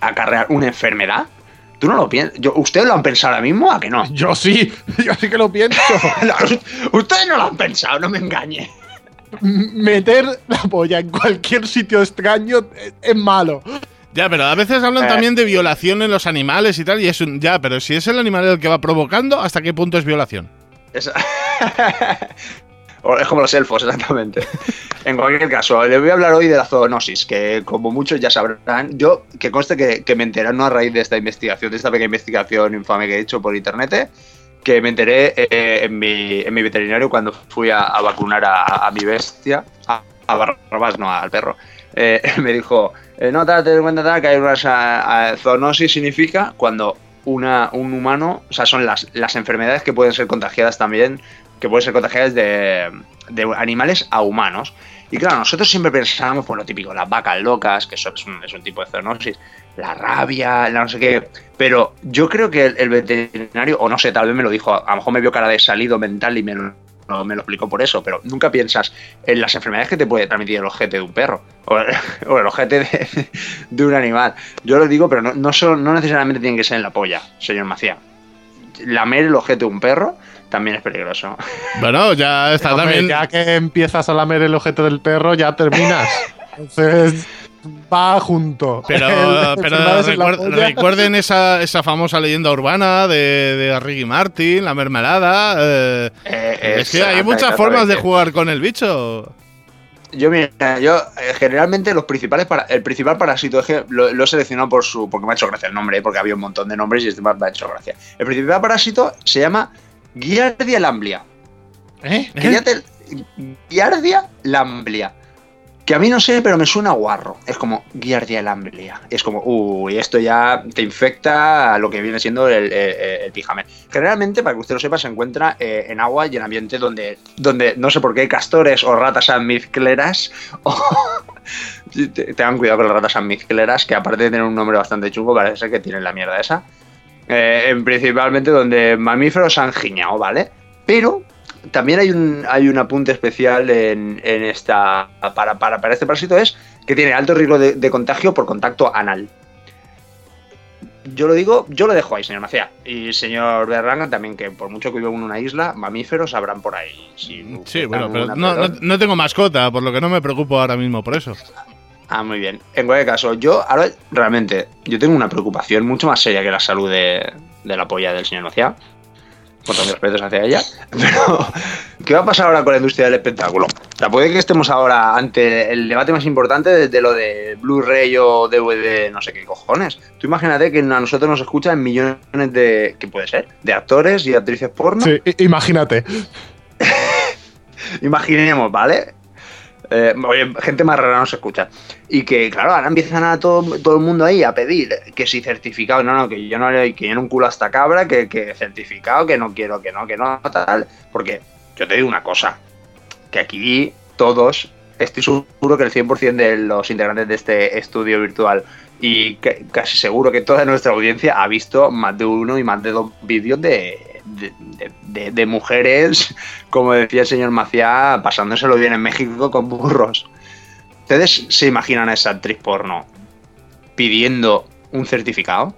acarrear una enfermedad. Tú no lo piensas. ¿Ustedes lo han pensado ahora mismo? ¿A que no? Yo sí, yo sí que lo pienso. Ustedes no lo han pensado, no me engañe. Meter la polla en cualquier sitio extraño es, malo. Ya, pero a veces hablan Eh. también de violación en los animales y tal, y es un... Ya, pero si es el animal el que va provocando, ¿hasta qué punto es violación? Es, O es como los elfos, exactamente. En cualquier caso, les voy a hablar hoy de la zoonosis, que como muchos ya sabrán, yo, que conste que, que me enteré no a raíz de esta investigación, de esta pequeña investigación infame que he hecho por internet, eh, que me enteré eh, en, mi, en mi veterinario cuando fui a, a vacunar a, a mi bestia, a, a Barrabás, no al perro. eh, me dijo, eh, no, te das cuenta tal, que hay una zoonosis significa cuando una, un humano, o sea, son las, las enfermedades que pueden ser contagiadas también, que pueden ser contagiadas de, de animales a humanos. Y claro, nosotros siempre pensábamos por lo típico, las vacas locas, que eso es un, es un tipo de zoonosis, la rabia, la no sé qué. Pero yo creo que el, veterinario, o no sé, tal vez me lo dijo, a lo mejor me vio cara de salido mental y me lo, me lo explicó por eso, pero nunca piensas en las enfermedades que te puede transmitir el ojete de un perro o el, o el ojete de, de un animal. Yo lo digo, pero no, no, son- no necesariamente tiene que ser en la polla, señor Macía. Lamer el ojete de un perro también es peligroso. Bueno, ya está Hombre, también. Ya que empiezas a lamer el objeto del perro, ya terminas. Entonces, va junto. Pero, El- pero recuer- recuerden esa, esa famosa leyenda urbana de, de Ricky Martin, la mermelada. eh, Eh, es que hay muchas formas de jugar con el bicho. Yo, mira, yo eh, generalmente los principales para, el principal parásito es que lo, lo he seleccionado por su. porque me ha hecho gracia el nombre, porque había un montón de nombres y este me ha hecho gracia. El principal parásito se llama Giardia lamblia. ¿Eh? Giardia, Giardia lamblia. Que a mí no sé, pero me suena guarro. Es como Giardia lamblia. Es como, uy, esto ya te infecta a lo que viene siendo el, el, el pijame. Generalmente, para que usted lo sepa, se encuentra eh, en agua y en ambiente donde, donde no sé por qué castores o ratas amizcleras o... Te- Tengan cuidado con las ratas amizcleras, que aparte de tener un nombre bastante chungo, parece que tienen la mierda esa. Eh, en principalmente donde mamíferos han giñado, ¿vale? Pero también hay un, hay un apunte especial en, en esta para, para, para este parásito es que tiene alto riesgo de, de contagio por contacto anal. Yo lo digo, yo lo dejo ahí, señor Macía. Y señor Berranga también, que por mucho que viva en una isla, mamíferos habrán por ahí. Si Sí, bueno, en pero no, no tengo mascota, por lo que no me preocupo ahora mismo por eso. Ah, muy bien. En cualquier caso, yo ahora realmente, yo tengo una preocupación mucho más seria que la salud de, de la polla del señor Macía. Con todos mis respetos hacia ella. Pero, ¿qué va a pasar ahora con la industria del espectáculo? O sea, puede que estemos ahora ante el debate más importante de, de lo de Blu-ray o DVD, no sé qué cojones. Tú imagínate que a nosotros nos escuchan millones de, ¿qué puede ser? De actores y actrices porno. Sí, imagínate. Imaginemos, ¿vale? Eh, gente más rara nos escucha. Y que, claro, ahora empiezan a todo, todo el mundo ahí a pedir que si certificado, no, no, que yo no le que yo no un culo a esta cabra, que, que certificado, que no quiero, que no, que no, tal. Porque yo te digo una cosa, que aquí todos, estoy seguro que el 100% de los integrantes de este estudio virtual y que- casi seguro que toda nuestra audiencia ha visto más de uno y más de dos vídeos de, de, mujeres, como decía el señor Macía, pasándoselo bien en México con burros. ¿Ustedes se imaginan a esa actriz porno pidiendo un certificado?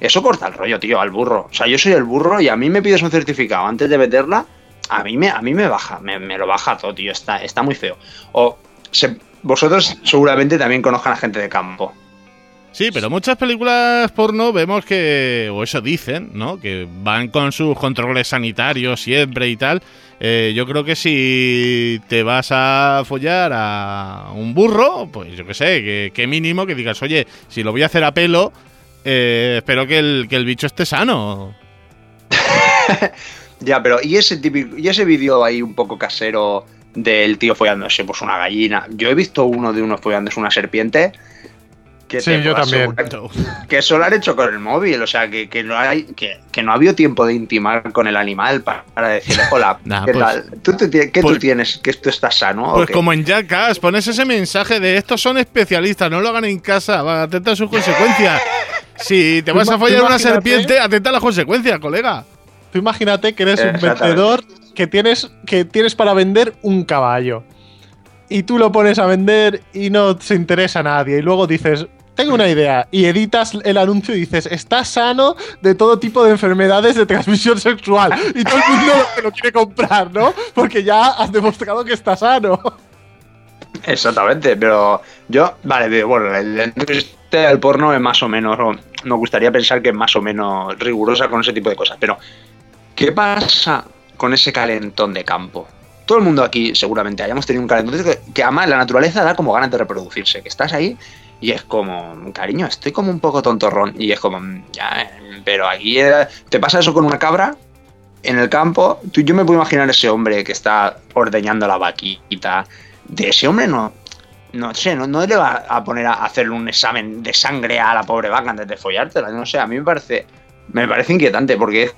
Eso corta el rollo, tío, al burro. O sea, yo soy el burro y a mí me pides un certificado antes de meterla, a mí me, a mí me baja, me, lo baja todo, tío, está, está muy feo. O vosotros seguramente también conozcan a gente de campo. Sí, pero muchas películas porno vemos que, o eso dicen, ¿no? Que van con sus controles sanitarios siempre y tal. Eh, yo creo que si te vas a follar a un burro, pues yo qué sé, que, mínimo que digas, oye, si lo voy a hacer a pelo, eh, espero que el, que el bicho esté sano. Ya, pero ¿y ese y ese vídeo ahí un poco casero del tío follándose pues una gallina? Yo he visto uno de uno follándose una serpiente. Que Sí, yo también. Que eso lo han hecho con el móvil, o sea, que, que no hay, que, que no ha habido tiempo de intimar con el animal para, para decirle, hola, Nah, ¿qué pues- tal? ¿Tú, ¿Qué pues- tú tienes? ¿Que tú estás sano? o Pues como en Jackass, pones ese mensaje de estos son especialistas, no lo hagan en casa, va, atenta a sus consecuencias. Si te vas a follar una serpiente, atenta a las consecuencias, colega. Tú imagínate que eres un vendedor que tienes, que tienes para vender un caballo. Y tú lo pones a vender y no se interesa a nadie. Y luego dices, tengo una idea. Y editas el anuncio y dices, está sano de todo tipo de enfermedades de transmisión sexual. Y todo el mundo te lo quiere comprar, ¿no? Porque ya has demostrado que está sano. Exactamente, pero yo, vale, bueno, el- del porno es más o menos, o me gustaría pensar que es más o menos rigurosa con ese tipo de cosas, pero ¿qué pasa con ese calentón de campo? Todo el mundo aquí seguramente hayamos tenido un calentón que, que además la naturaleza da como ganas de reproducirse, que estás ahí y es como, cariño, estoy como un poco tontorrón y es como, "Mm, ya, eh, pero aquí eh, te pasa eso con una cabra en el campo, tú, yo me puedo imaginar ese hombre que está ordeñando la vaquita. De ese hombre no. no sé, no, no le va a poner a hacerle un examen de sangre a la pobre vaca antes de follártela. No sé, a mí me parece, me parece inquietante porque es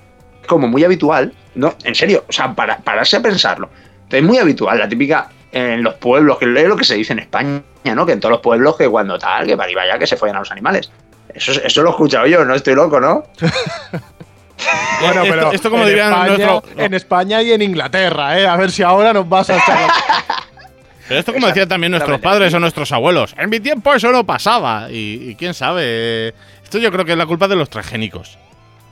como muy habitual, no, en serio, o sea, para pararse a pensarlo. Es muy habitual, la típica en los pueblos, que es lo que se dice en España, ¿no? Que en todos los pueblos que cuando tal, que para y vaya que se follan a los animales. Eso, eso lo he escuchado yo, no estoy loco, ¿no? Bueno, Esto- pero esto como en, dirían España, nuestro- en España y en Inglaterra, ¿eh? A ver si ahora nos vas a echar... Pero esto como decían también nuestros padres o nuestros abuelos. En mi tiempo eso no pasaba. Y, y quién sabe. Esto yo creo que es la culpa de los transgénicos.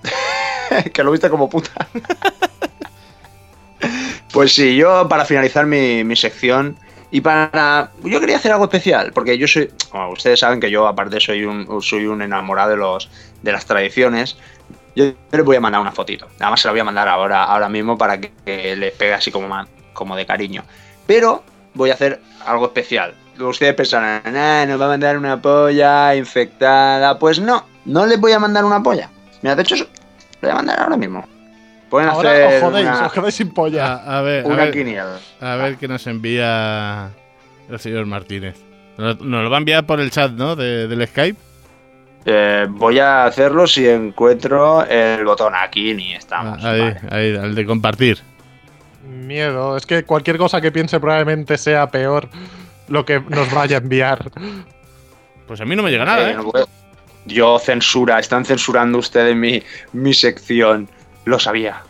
que lo viste como puta. Pues sí, yo para finalizar mi, mi sección y para... Yo quería hacer algo especial, porque yo soy... Ustedes saben que yo aparte soy un, soy un enamorado de, los, de las tradiciones. Yo les voy a mandar una fotito. Además se la voy a mandar ahora, ahora mismo para que, les pegue así como, ma- como de cariño. Pero voy a hacer algo especial. Ustedes pensarán, "Ah, nos va a mandar una polla infectada. Pues no, no les voy a mandar una polla. Mira, de hecho, lo voy a mandar ahora mismo. Pueden Ahora hacer os jodéis, una, os quedáis sin polla. A, a ver, a una ver, quiniela. a ver qué nos envía el señor Martínez. Nos nos lo va a enviar por el chat, ¿no? De- del Skype. Eh, voy a hacerlo si encuentro el botón aquí ni Ah, estamos. ahí, Vale. ahí, al de compartir. Miedo. Es que cualquier cosa que piense probablemente sea peor lo que nos vaya a enviar. Pues a mí no me llega nada, Eh, ¿eh? no Yo censura, están censurando ustedes mi, mi sección. Lo sabía.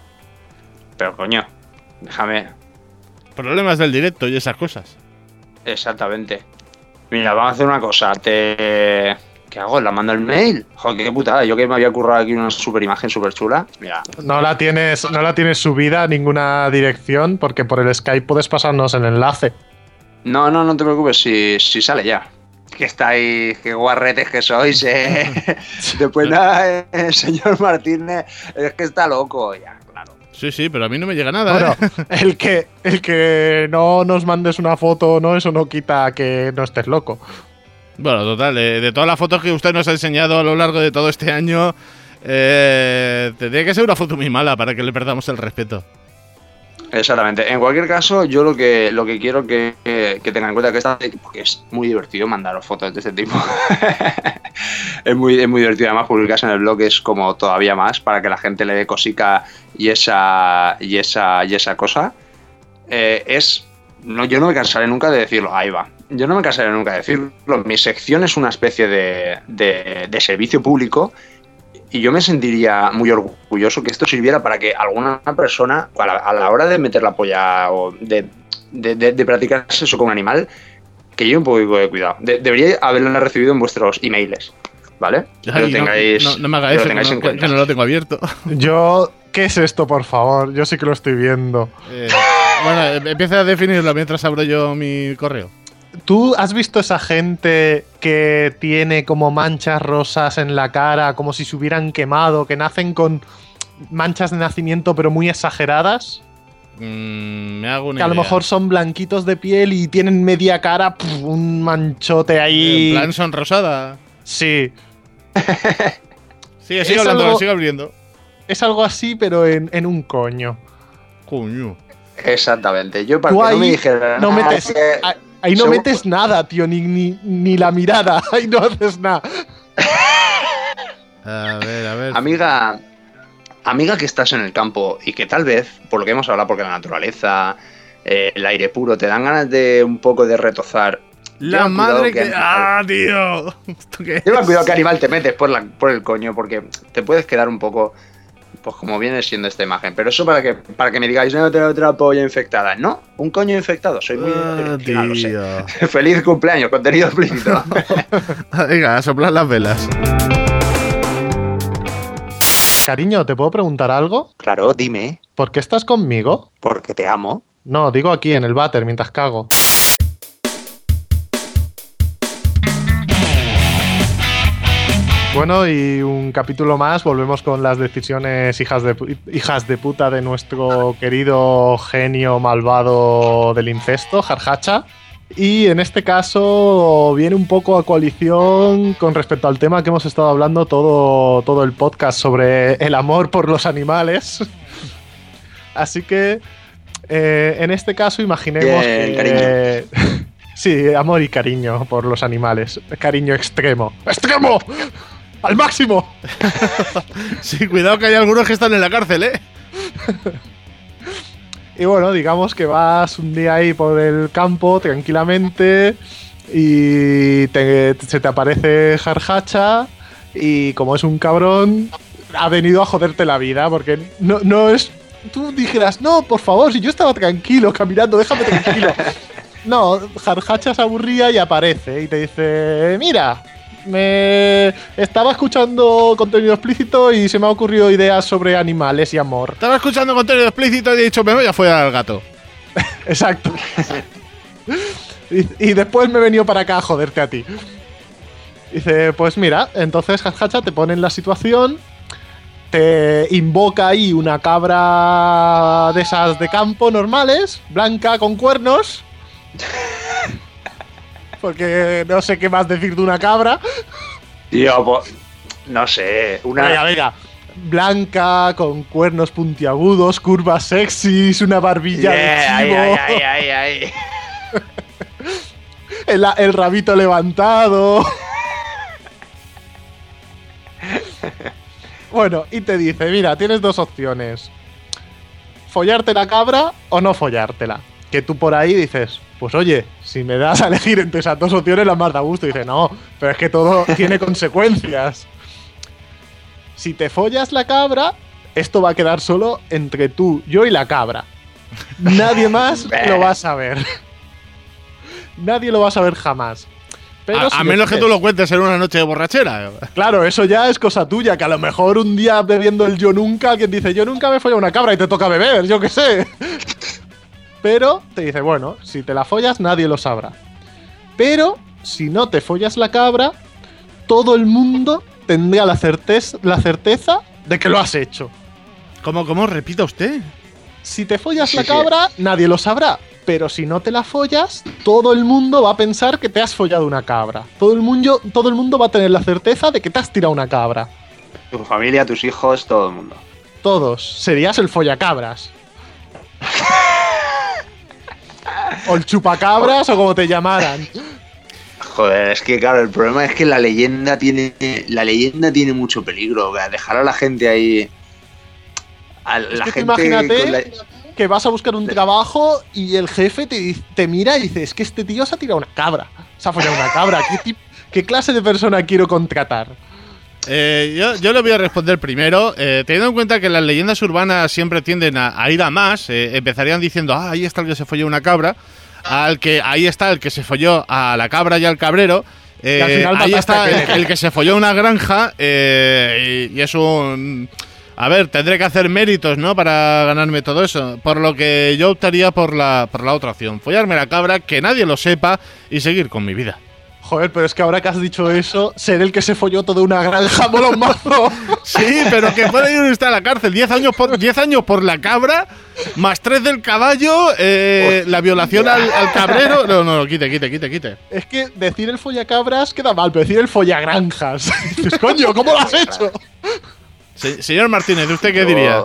Pero coño, déjame. Problemas del directo y esas cosas. Exactamente. Mira, vamos a hacer una cosa. Te. ¿Qué hago? ¿La mando el mail? Joder, qué putada. Yo que me había currado aquí una super imagen súper chula. Mira, No la tienes, no la tienes subida a ninguna dirección porque por el Skype puedes pasarnos el enlace. No, no, no te preocupes, si, si sale ya. Que estáis, qué guarretes que sois, eh. Después nada, eh, señor Martínez, es que está loco ya, claro. Sí, sí, pero a mí no me llega nada, Bueno, ¿eh? el que, el que no nos mandes una foto, no, eso no quita que no estés loco. Bueno, total, de, de todas las fotos que usted nos ha enseñado a lo largo de todo este año, eh, tendría que ser una foto muy mala para que le perdamos el respeto. Exactamente. En cualquier caso, yo lo que, lo que quiero que, tengan en cuenta que esta, porque es muy divertido mandaros fotos de este tipo. es, muy, es muy divertido. Además, publicarse en el blog es como todavía más para que la gente le dé cosica y esa, y esa, y esa cosa. Eh, es. No, yo no me cansaré nunca de decirlo. Ahí va. Yo no me cansaré nunca de decirlo. Mi sección es una especie de, de, de servicio público y yo me sentiría muy orgulloso que esto sirviera para que alguna persona, a la, a la hora de meter la polla o de, de, de- de practicar sexo con un animal, que lleve un poco de cuidado. De- debería haberla recibido en vuestros emails, ¿vale? Que lo Ay, no, tengáis, no, no me haga que lo eso, que tengáis no, en que- cuenta. que no lo tengo abierto. Yo, ¿qué es esto, por favor? Yo sí que lo estoy viendo. Eh, bueno, em- empieza a definirlo mientras abro yo mi correo. ¿Tú has visto esa gente que tiene como manchas rosas en la cara, como si se hubieran quemado, que nacen con manchas de nacimiento pero muy exageradas? Mm, me hago una Que a lo mejor son blanquitos de piel y tienen media cara, un manchote ahí. En plan son rosada. Sí, Sigue, sigue Es hablando, algo- sigue abriendo. es algo así, pero en, en un coño. Coño. Exactamente. Yo para que no me ahí dijera no metes, ahí- no metes nada, tío, ni, ni, ni la mirada, ahí no haces nada. A ver, a ver. Amiga, amiga que estás en el campo y que tal vez, por lo que hemos hablado, porque la naturaleza, eh, el aire puro, te dan ganas de un poco de retozar. La madre que. que- ¡Ah, tío! ¿Esto qué es? Lleva cuidado qué animal te metes por, la, por el coño, porque te puedes quedar un poco, pues como viene siendo esta imagen. Pero eso para que, para que me digáis, no, tengo otra polla infectada. No, un coño infectado, soy muy Ah, original, lo sé. tío. Feliz cumpleaños, contenido explícito. Venga, a soplar las velas. Cariño, ¿te puedo preguntar algo? claro, dime, ¿Por qué estás conmigo? porque te amo. No, digo aquí en el váter mientras cago. Bueno, y un capítulo más, volvemos con las decisiones hijas de, hijas de puta de nuestro querido genio malvado del incesto, Jarjacha. Y en este caso viene un poco a coalición con respecto al tema que hemos estado hablando todo, todo el podcast sobre el amor por los animales. Así que eh, en este caso imaginemos Bien, que... Sí, amor y cariño por los animales. Cariño extremo. ¡Extremo! ¡Al máximo! Sí, cuidado que hay algunos que están en la cárcel, ¿eh? Y bueno, digamos que vas un día ahí por el campo tranquilamente y te- se te aparece Jarjacha y como es un cabrón, ha venido a joderte la vida porque no, no es... Tú dijeras, no, por favor, si yo estaba tranquilo caminando, déjame tranquilo. No, Jarjacha se aburría y aparece y te dice, mira, me estaba escuchando contenido explícito y se me ha ocurrido ideas sobre animales y amor. Estaba escuchando contenido explícito y he dicho, me voy a follar al gato. Exacto. y, y después me he venido para acá a joderte a ti. Dice, pues mira, entonces Hacha te pone en la situación, te invoca ahí una cabra de esas de campo normales, blanca con cuernos. Porque no sé qué más decir de una cabra. Tío, pues, no sé, una... Venga, venga. Blanca, con cuernos puntiagudos, curvas sexys, una barbilla Yeah, de chivo. ahí, ahí. el, el rabito levantado. bueno, y te dice, mira, tienes dos opciones. Follarte la cabra o no follártela. Que tú por ahí dices, pues oye, si me das a elegir entre esas dos opciones, la más da gusto. Y dice, no, pero es que todo tiene consecuencias. Si te follas la cabra, esto va a quedar solo entre tú, yo y la cabra. Nadie más lo va a saber. Nadie lo va a saber jamás. Pero a si a menos que tú lo cuentes en una noche de borrachera. Claro, eso ya es cosa tuya, que a lo mejor un día bebiendo el yo nunca, alguien dice yo nunca me follado una cabra y te toca beber, yo qué sé. Pero te dice, bueno, si te la follas nadie lo sabrá. Pero si no te follas la cabra, todo el mundo tendría la, certeza, la certeza de que lo has hecho. ¿Cómo, cómo? Repita usted. Si te follas Sí, la sí. cabra, nadie lo sabrá. Pero si no te la follas, todo el mundo va a pensar que te has follado una cabra. Todo el mundo, todo el mundo va a tener la certeza de que te has tirado una cabra. Tu familia, tus hijos, todo el mundo. Todos. Serías el follacabras. o el chupacabras o como te llamaran. Joder, es que claro, el problema es que la leyenda tiene la leyenda tiene mucho peligro. Dejar a la gente ahí. A la Es que gente imagínate la- que vas a buscar un trabajo y el jefe te, mira y dice, es que este tío se ha tirado una cabra. Se ha follado una cabra. ¿Qué, tip- qué clase de persona quiero contratar? Eh, yo, yo le voy a responder primero. Eh, teniendo en cuenta que las leyendas urbanas siempre tienden a, a ir a más, eh, empezarían diciendo, ah, ahí está el que se folló una cabra, al que ahí está el que se folló a la cabra y al cabrero. eh, Y al final ahí está el que se folló una granja eh, y, y es un... A ver, tendré que hacer méritos, ¿no? Para ganarme todo eso. Por lo que yo optaría por la, por la otra opción. Follarme la cabra, que nadie lo sepa y seguir con mi vida. Joder, pero es que ahora que has dicho eso, ser el que se folló toda una granja mola un mazo. Sí, pero que puede ir usted a la cárcel. 10 años por, 10 años por la cabra, más 3 del caballo, eh, la violación al, al cabrero. No, no, no, quite, quite, quite, quite. Es que decir el follacabras queda mal, pero decir el follagranjas. Dices, coño, ¿cómo lo has hecho? Se- señor Martínez, ¿usted qué diría?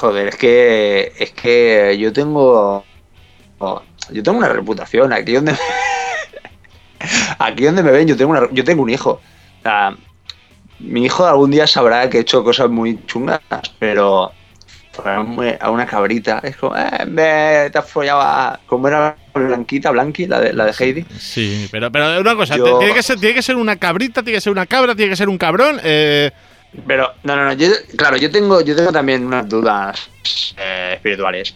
Joder, es que es que yo tengo oh, yo tengo una reputación aquí donde aquí donde me ven yo tengo una, yo tengo un hijo. Mi hijo algún día sabrá que he hecho cosas muy chungas, pero a una cabrita es como eh, me te has follado a como era Blanquita, Blanqui, la de la de Heidi. Sí, pero, pero una cosa, Yo- tiene, que ser, tiene que ser una cabrita, tiene que ser una cabra, tiene que ser un cabrón. Eh, Pero, no, no, no, yo, claro, yo tengo, yo tengo también unas dudas eh, espirituales.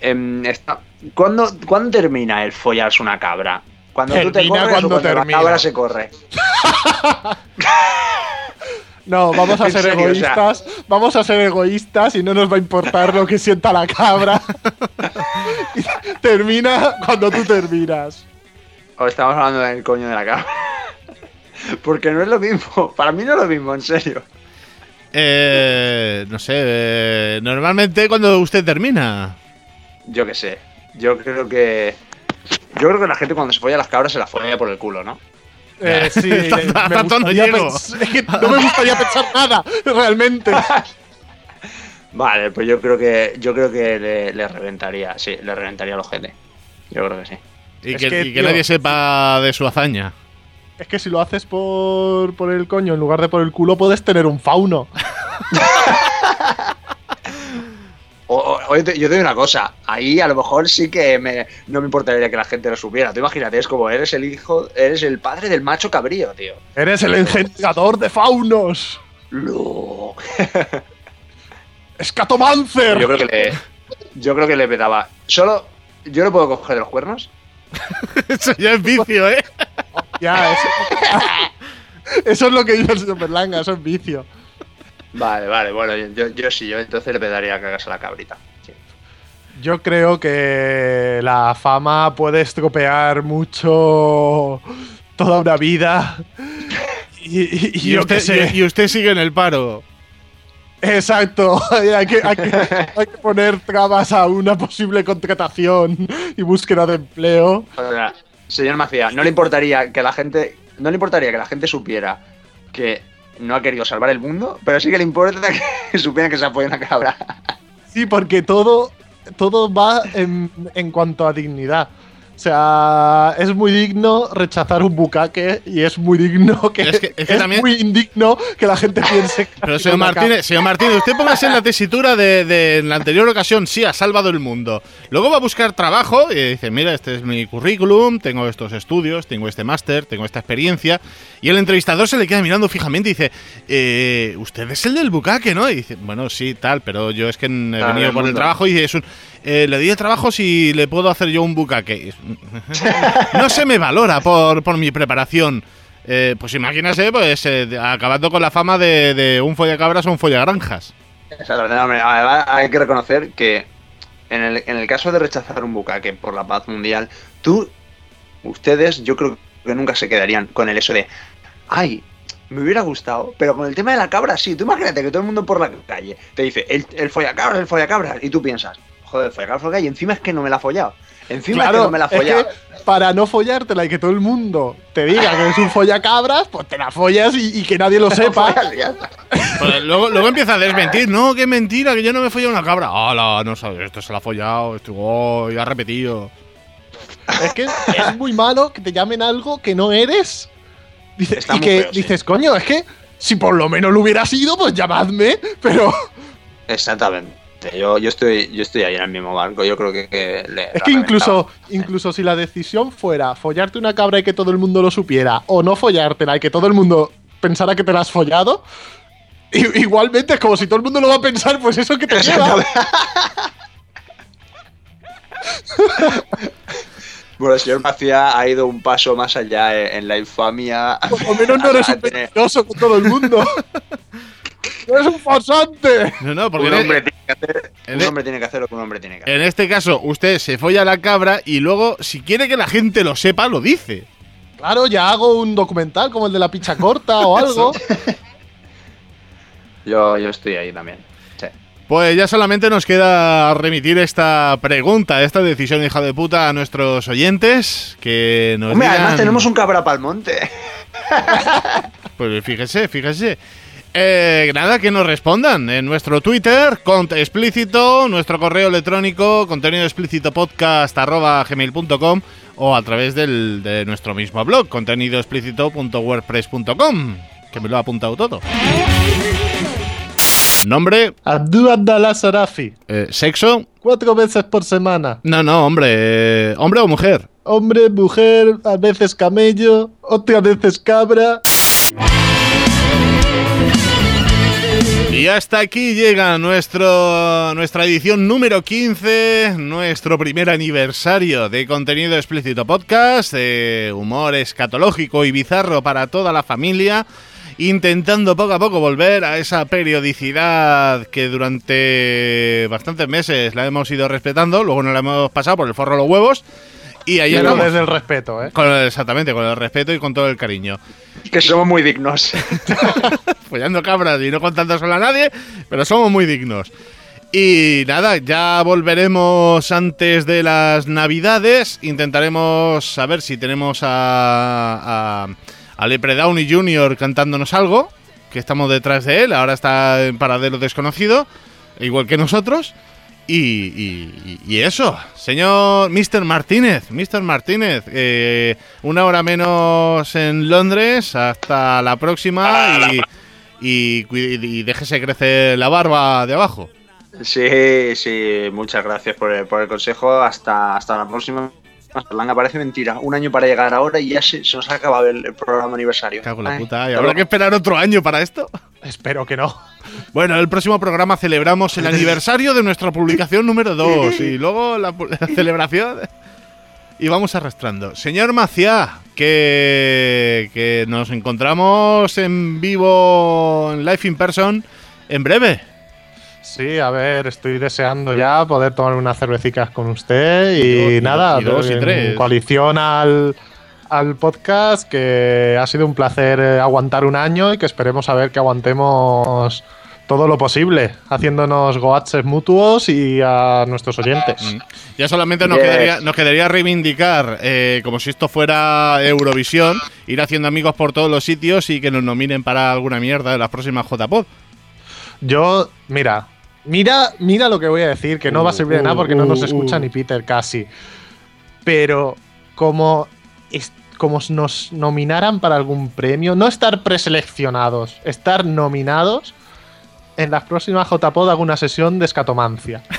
Em, esta- ¿cuándo, cuándo termina el follarse una cabra? Cuando tú te Termina corres o cuando cuando termina. la cabra se corre. No, vamos a ser serio, o sea- egoístas. Vamos a ser egoístas y no nos va a importar lo que sienta la cabra. Termina cuando tú terminas. O estamos hablando del coño de la cabra. Porque no es lo mismo. Para mí no es lo mismo, en serio. eh, no sé, eh, normalmente cuando usted termina. Yo qué sé. Yo creo que. Yo creo que la gente cuando se folla las cabras se las folla por el culo, ¿no? Eh, sí, eh, me Tanto no no me gustaría pensar nada, realmente. Vale, pues yo creo que. Yo creo que le, le reventaría. Sí, le reventaría el ojete. Yo creo que sí. Y Es que, que, y que tío, nadie sepa de su hazaña. Es que si lo haces por, por el coño en lugar de por el culo, puedes tener un fauno. Oye, te- yo te digo una cosa, ahí a lo mejor sí que me- no me importaría que la gente lo supiera. Tú imagínate, es como eres el hijo, eres el padre del macho cabrío, tío. Eres el engendrador de faunos. No. ¡Escatomancer! Yo creo que le, yo creo que le petaba. Solo, yo le puedo coger de los cuernos. Eso ya es vicio, ¿eh? Ya, eso, eso es lo que dice el señor Berlanga, eso es vicio. Vale, vale, bueno, yo, yo sí, yo entonces le pedaría a cagarse a la cabrita. Yo creo que la fama puede estropear mucho toda una vida. Y, y- y Y, yo usted, qué sé. y- y usted sigue en el paro. Exacto. hay, que, hay que- hay que poner trabas a una posible contratación y búsqueda de empleo. O sea, señor Macías, no le importaría que la gente, no le importaría que la gente supiera que no ha querido salvar el mundo, pero sí que le importa que supieran que se apoya una cabra. Sí, porque todo, todo va en, en cuanto a dignidad. O sea, es muy digno rechazar un bucaque y es muy digno que Es que- es que también- muy indigno que la gente piense que Pero señor Martínez, señor Martínez, usted póngase en la tesitura de, de en la anterior ocasión, sí, ha salvado el mundo. Luego va a buscar trabajo y dice, mira, este es mi currículum, tengo estos estudios, tengo este máster, tengo esta experiencia. Y el entrevistador se le queda mirando fijamente y dice, eh, usted es el del bucaque, ¿no? Y dice, bueno, sí, tal, pero yo es que he venido por el trabajo y es un... eh, le di el trabajo si le puedo hacer yo un bucaque. No se me valora por, por mi preparación. Eh, pues imagínese, pues, eh, acabando con la fama de, de un follacabras o un follagranjas. Hay que reconocer que en el, en el caso de rechazar un bucaque por la paz mundial, tú, ustedes, yo creo que nunca se quedarían con el eso de, ay, me hubiera gustado, pero con el tema de la cabra sí. Tú imagínate que todo el mundo por la calle te dice, el, el follacabras, el follacabras, y tú piensas, joder, el follacabras, follacabras, y encima es que no me la ha follado. Encima es que Claro, no me la ha es follado. que para no follártela y que todo el mundo te diga que eres un follacabras, pues te la follas y, y que nadie lo sepa. Pues luego, luego empieza a desmentir, no, qué mentira, que yo no me he follado una cabra. Hola, no sabes, esto se la ha follado, esto oh, ya ha repetido. Es que es muy malo que te llamen algo que no eres. Dices, y que feo, sí. dices, coño, es que si por lo menos lo hubiera sido, pues llamadme. Pero Exactamente. Yo, yo, estoy, yo estoy ahí en el mismo barco. Yo creo que, que le es que incluso, incluso si la decisión fuera follarte una cabra y que todo el mundo lo supiera, o no follártela y que todo el mundo pensara que te la has follado, igualmente es como si todo el mundo lo va a pensar, pues eso que te lleva. Bueno, el señor Macía ha ido un paso más allá en, la infamia. Por lo menos no eres un peligroso con todo el mundo. ¡Eres un farsante! No, no, porque un en, hombre, tiene que hacer, un e- hombre tiene que hacer lo que un hombre tiene que hacer. en este caso, usted se folla la cabra y luego, si quiere que la gente lo sepa, lo dice. Claro, ya hago un documental como el de la picha corta o algo. Yo, yo estoy ahí también. Sí. Pues ya solamente nos queda remitir esta pregunta, esta decisión hija de puta a nuestros oyentes que nos Hombre, digan- además tenemos un cabra pa'l monte. Pues fíjese, fíjese. Eh, nada, que nos respondan en nuestro Twitter, cont explícito, nuestro correo electrónico, contenido explícito podcast arroba gmail.com o a través del, de nuestro mismo blog, contenido explícito.wordpress.com, que me lo ha apuntado todo. Nombre, Abdul Abdallah Sarafi. eh, sexo, Cuatro veces por semana. no, no, hombre, eh, hombre o mujer. Hombre, mujer, a veces camello, otras veces cabra. Y hasta aquí llega nuestro, nuestra edición número 15, nuestro primer aniversario de contenido explícito podcast, de humor escatológico y bizarro para toda la familia, intentando poco a poco volver a esa periodicidad que durante bastantes meses la hemos ido respetando, luego nos la hemos pasado por el forro los huevos y ahí Pero desde el respeto, ¿eh? Con el- exactamente, con el respeto y con todo el cariño. Que somos muy dignos. follando cabras y no contándoselo a nadie, pero somos muy dignos. Y nada, ya volveremos antes de las navidades. Intentaremos saber si tenemos a, a, a Lepre Downey Jr. cantándonos algo, que estamos detrás de él, ahora está en paradero desconocido, igual que nosotros. Y, eso, señor Mr. Martínez, Mr. Martínez, eh, una hora menos en Londres, hasta la próxima y, y, y déjese crecer la barba de abajo. Sí, sí, muchas gracias por el, por el consejo. Hasta, hasta la próxima. Langa, parece mentira. Un año para llegar ahora y ya se, se nos ha acabado el, el programa aniversario. Cago en la Ay, puta, ¿y pero- habrá que esperar otro año para esto? Espero que no. Bueno, el próximo programa celebramos el aniversario de nuestra publicación número 2 y luego la, celebración y vamos arrastrando. Señor Maciá, que, que nos encontramos en vivo, en live in person, en breve. Sí, a ver, estoy deseando ya poder tomar unas cervecicas con usted y, Y dos, y nada, dos, y dos, y en tres. coalición al, al podcast que ha sido un placer eh, aguantar un año y que esperemos a ver que aguantemos todo lo posible, haciéndonos goaches mutuos y a nuestros oyentes. Mm. Ya solamente nos, Yes. quedaría, nos quedaría reivindicar, eh, como si esto fuera Eurovisión, ir haciendo amigos por todos los sitios y que nos nominen para alguna mierda de las próximas JPod. Yo, mira, mira, mira lo que voy a decir, que no va a servir de nada porque no nos escucha ni Peter casi. Pero como, es- como nos nominaran para algún premio, no estar preseleccionados, estar nominados, en las próximas JPod hago una sesión de escatomancia.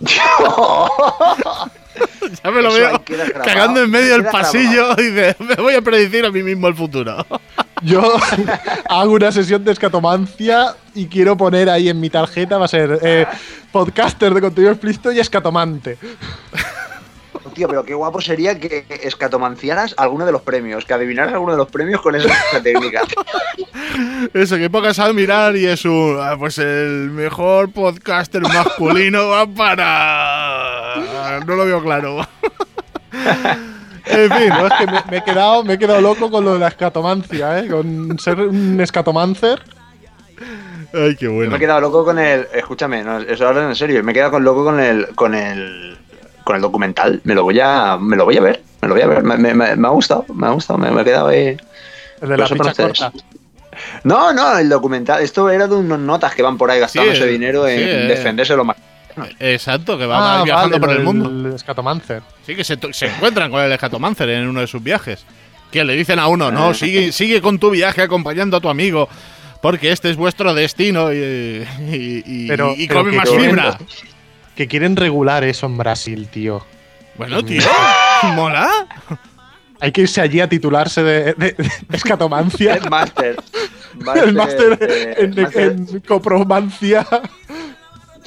Ya me lo Eso veo cagando en medio del pasillo y dice, me voy a predecir a mí mismo el futuro. Yo hago una sesión de escatomancia y quiero poner ahí en mi tarjeta, va a ser eh, podcaster de contenido explícito y escatomante. Tío, pero qué guapo sería que escatomanciaras alguno de los premios, que adivinaras alguno de los premios con esa técnica. Eso, que pongas a mirar y es un. ah, pues el mejor podcaster masculino va para. No lo veo claro. en fin, No, es que me, me he quedado, me he quedado loco con lo de la escatomancia, ¿eh? Con ser un escatomancer. Ay, qué Yo bueno. me he quedado loco con el. Escúchame, no, eso ahora en serio. Me he quedado con loco con el. con el. con el documental. Me lo voy a. me lo voy a ver. Me lo voy a ver. Me, me- me- me ha gustado. Me ha gustado. Me, me he quedado ahí. El de la ficha corta. No, no, el documental. Esto era de unos notas que van por ahí gastando Sí, ese dinero en sí, eh. defenderse lo más. Exacto, que va Ah, viajando vale, por el mundo. del escatomancer. Sí, que se, encuentran con el escatomancer en uno de sus viajes. Que le dicen a uno, no, sigue, sigue con tu viaje acompañando a tu amigo. Porque este es vuestro destino y, y, y- Pero- y come que más quieren- fibra. Que quieren regular eso en Brasil, tío. Bueno, tío, mola. Hay que irse allí a titularse de, de- de escatomancia. El máster. el máster en, máster- en copromancia.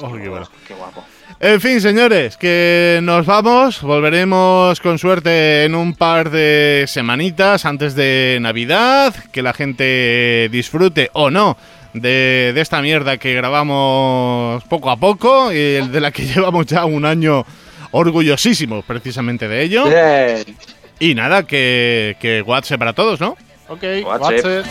Oh, qué bueno. Qué guapo. En fin, señores, que nos vamos. Volveremos con suerte en un par de semanitas antes de Navidad. Que la gente disfrute o no de, de esta mierda que grabamos poco a poco y de la que llevamos ya un año orgullosísimos precisamente de ello. Bien. Y nada, que, que WhatsApp para todos, ¿no? Ok, WhatsApp. WhatsApp.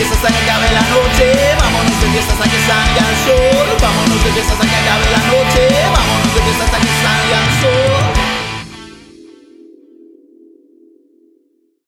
fiesta hasta que acabe la noche, vámonos de fiesta hasta que salga el sol, vámonos de fiesta hasta que acabe la noche, vámonos.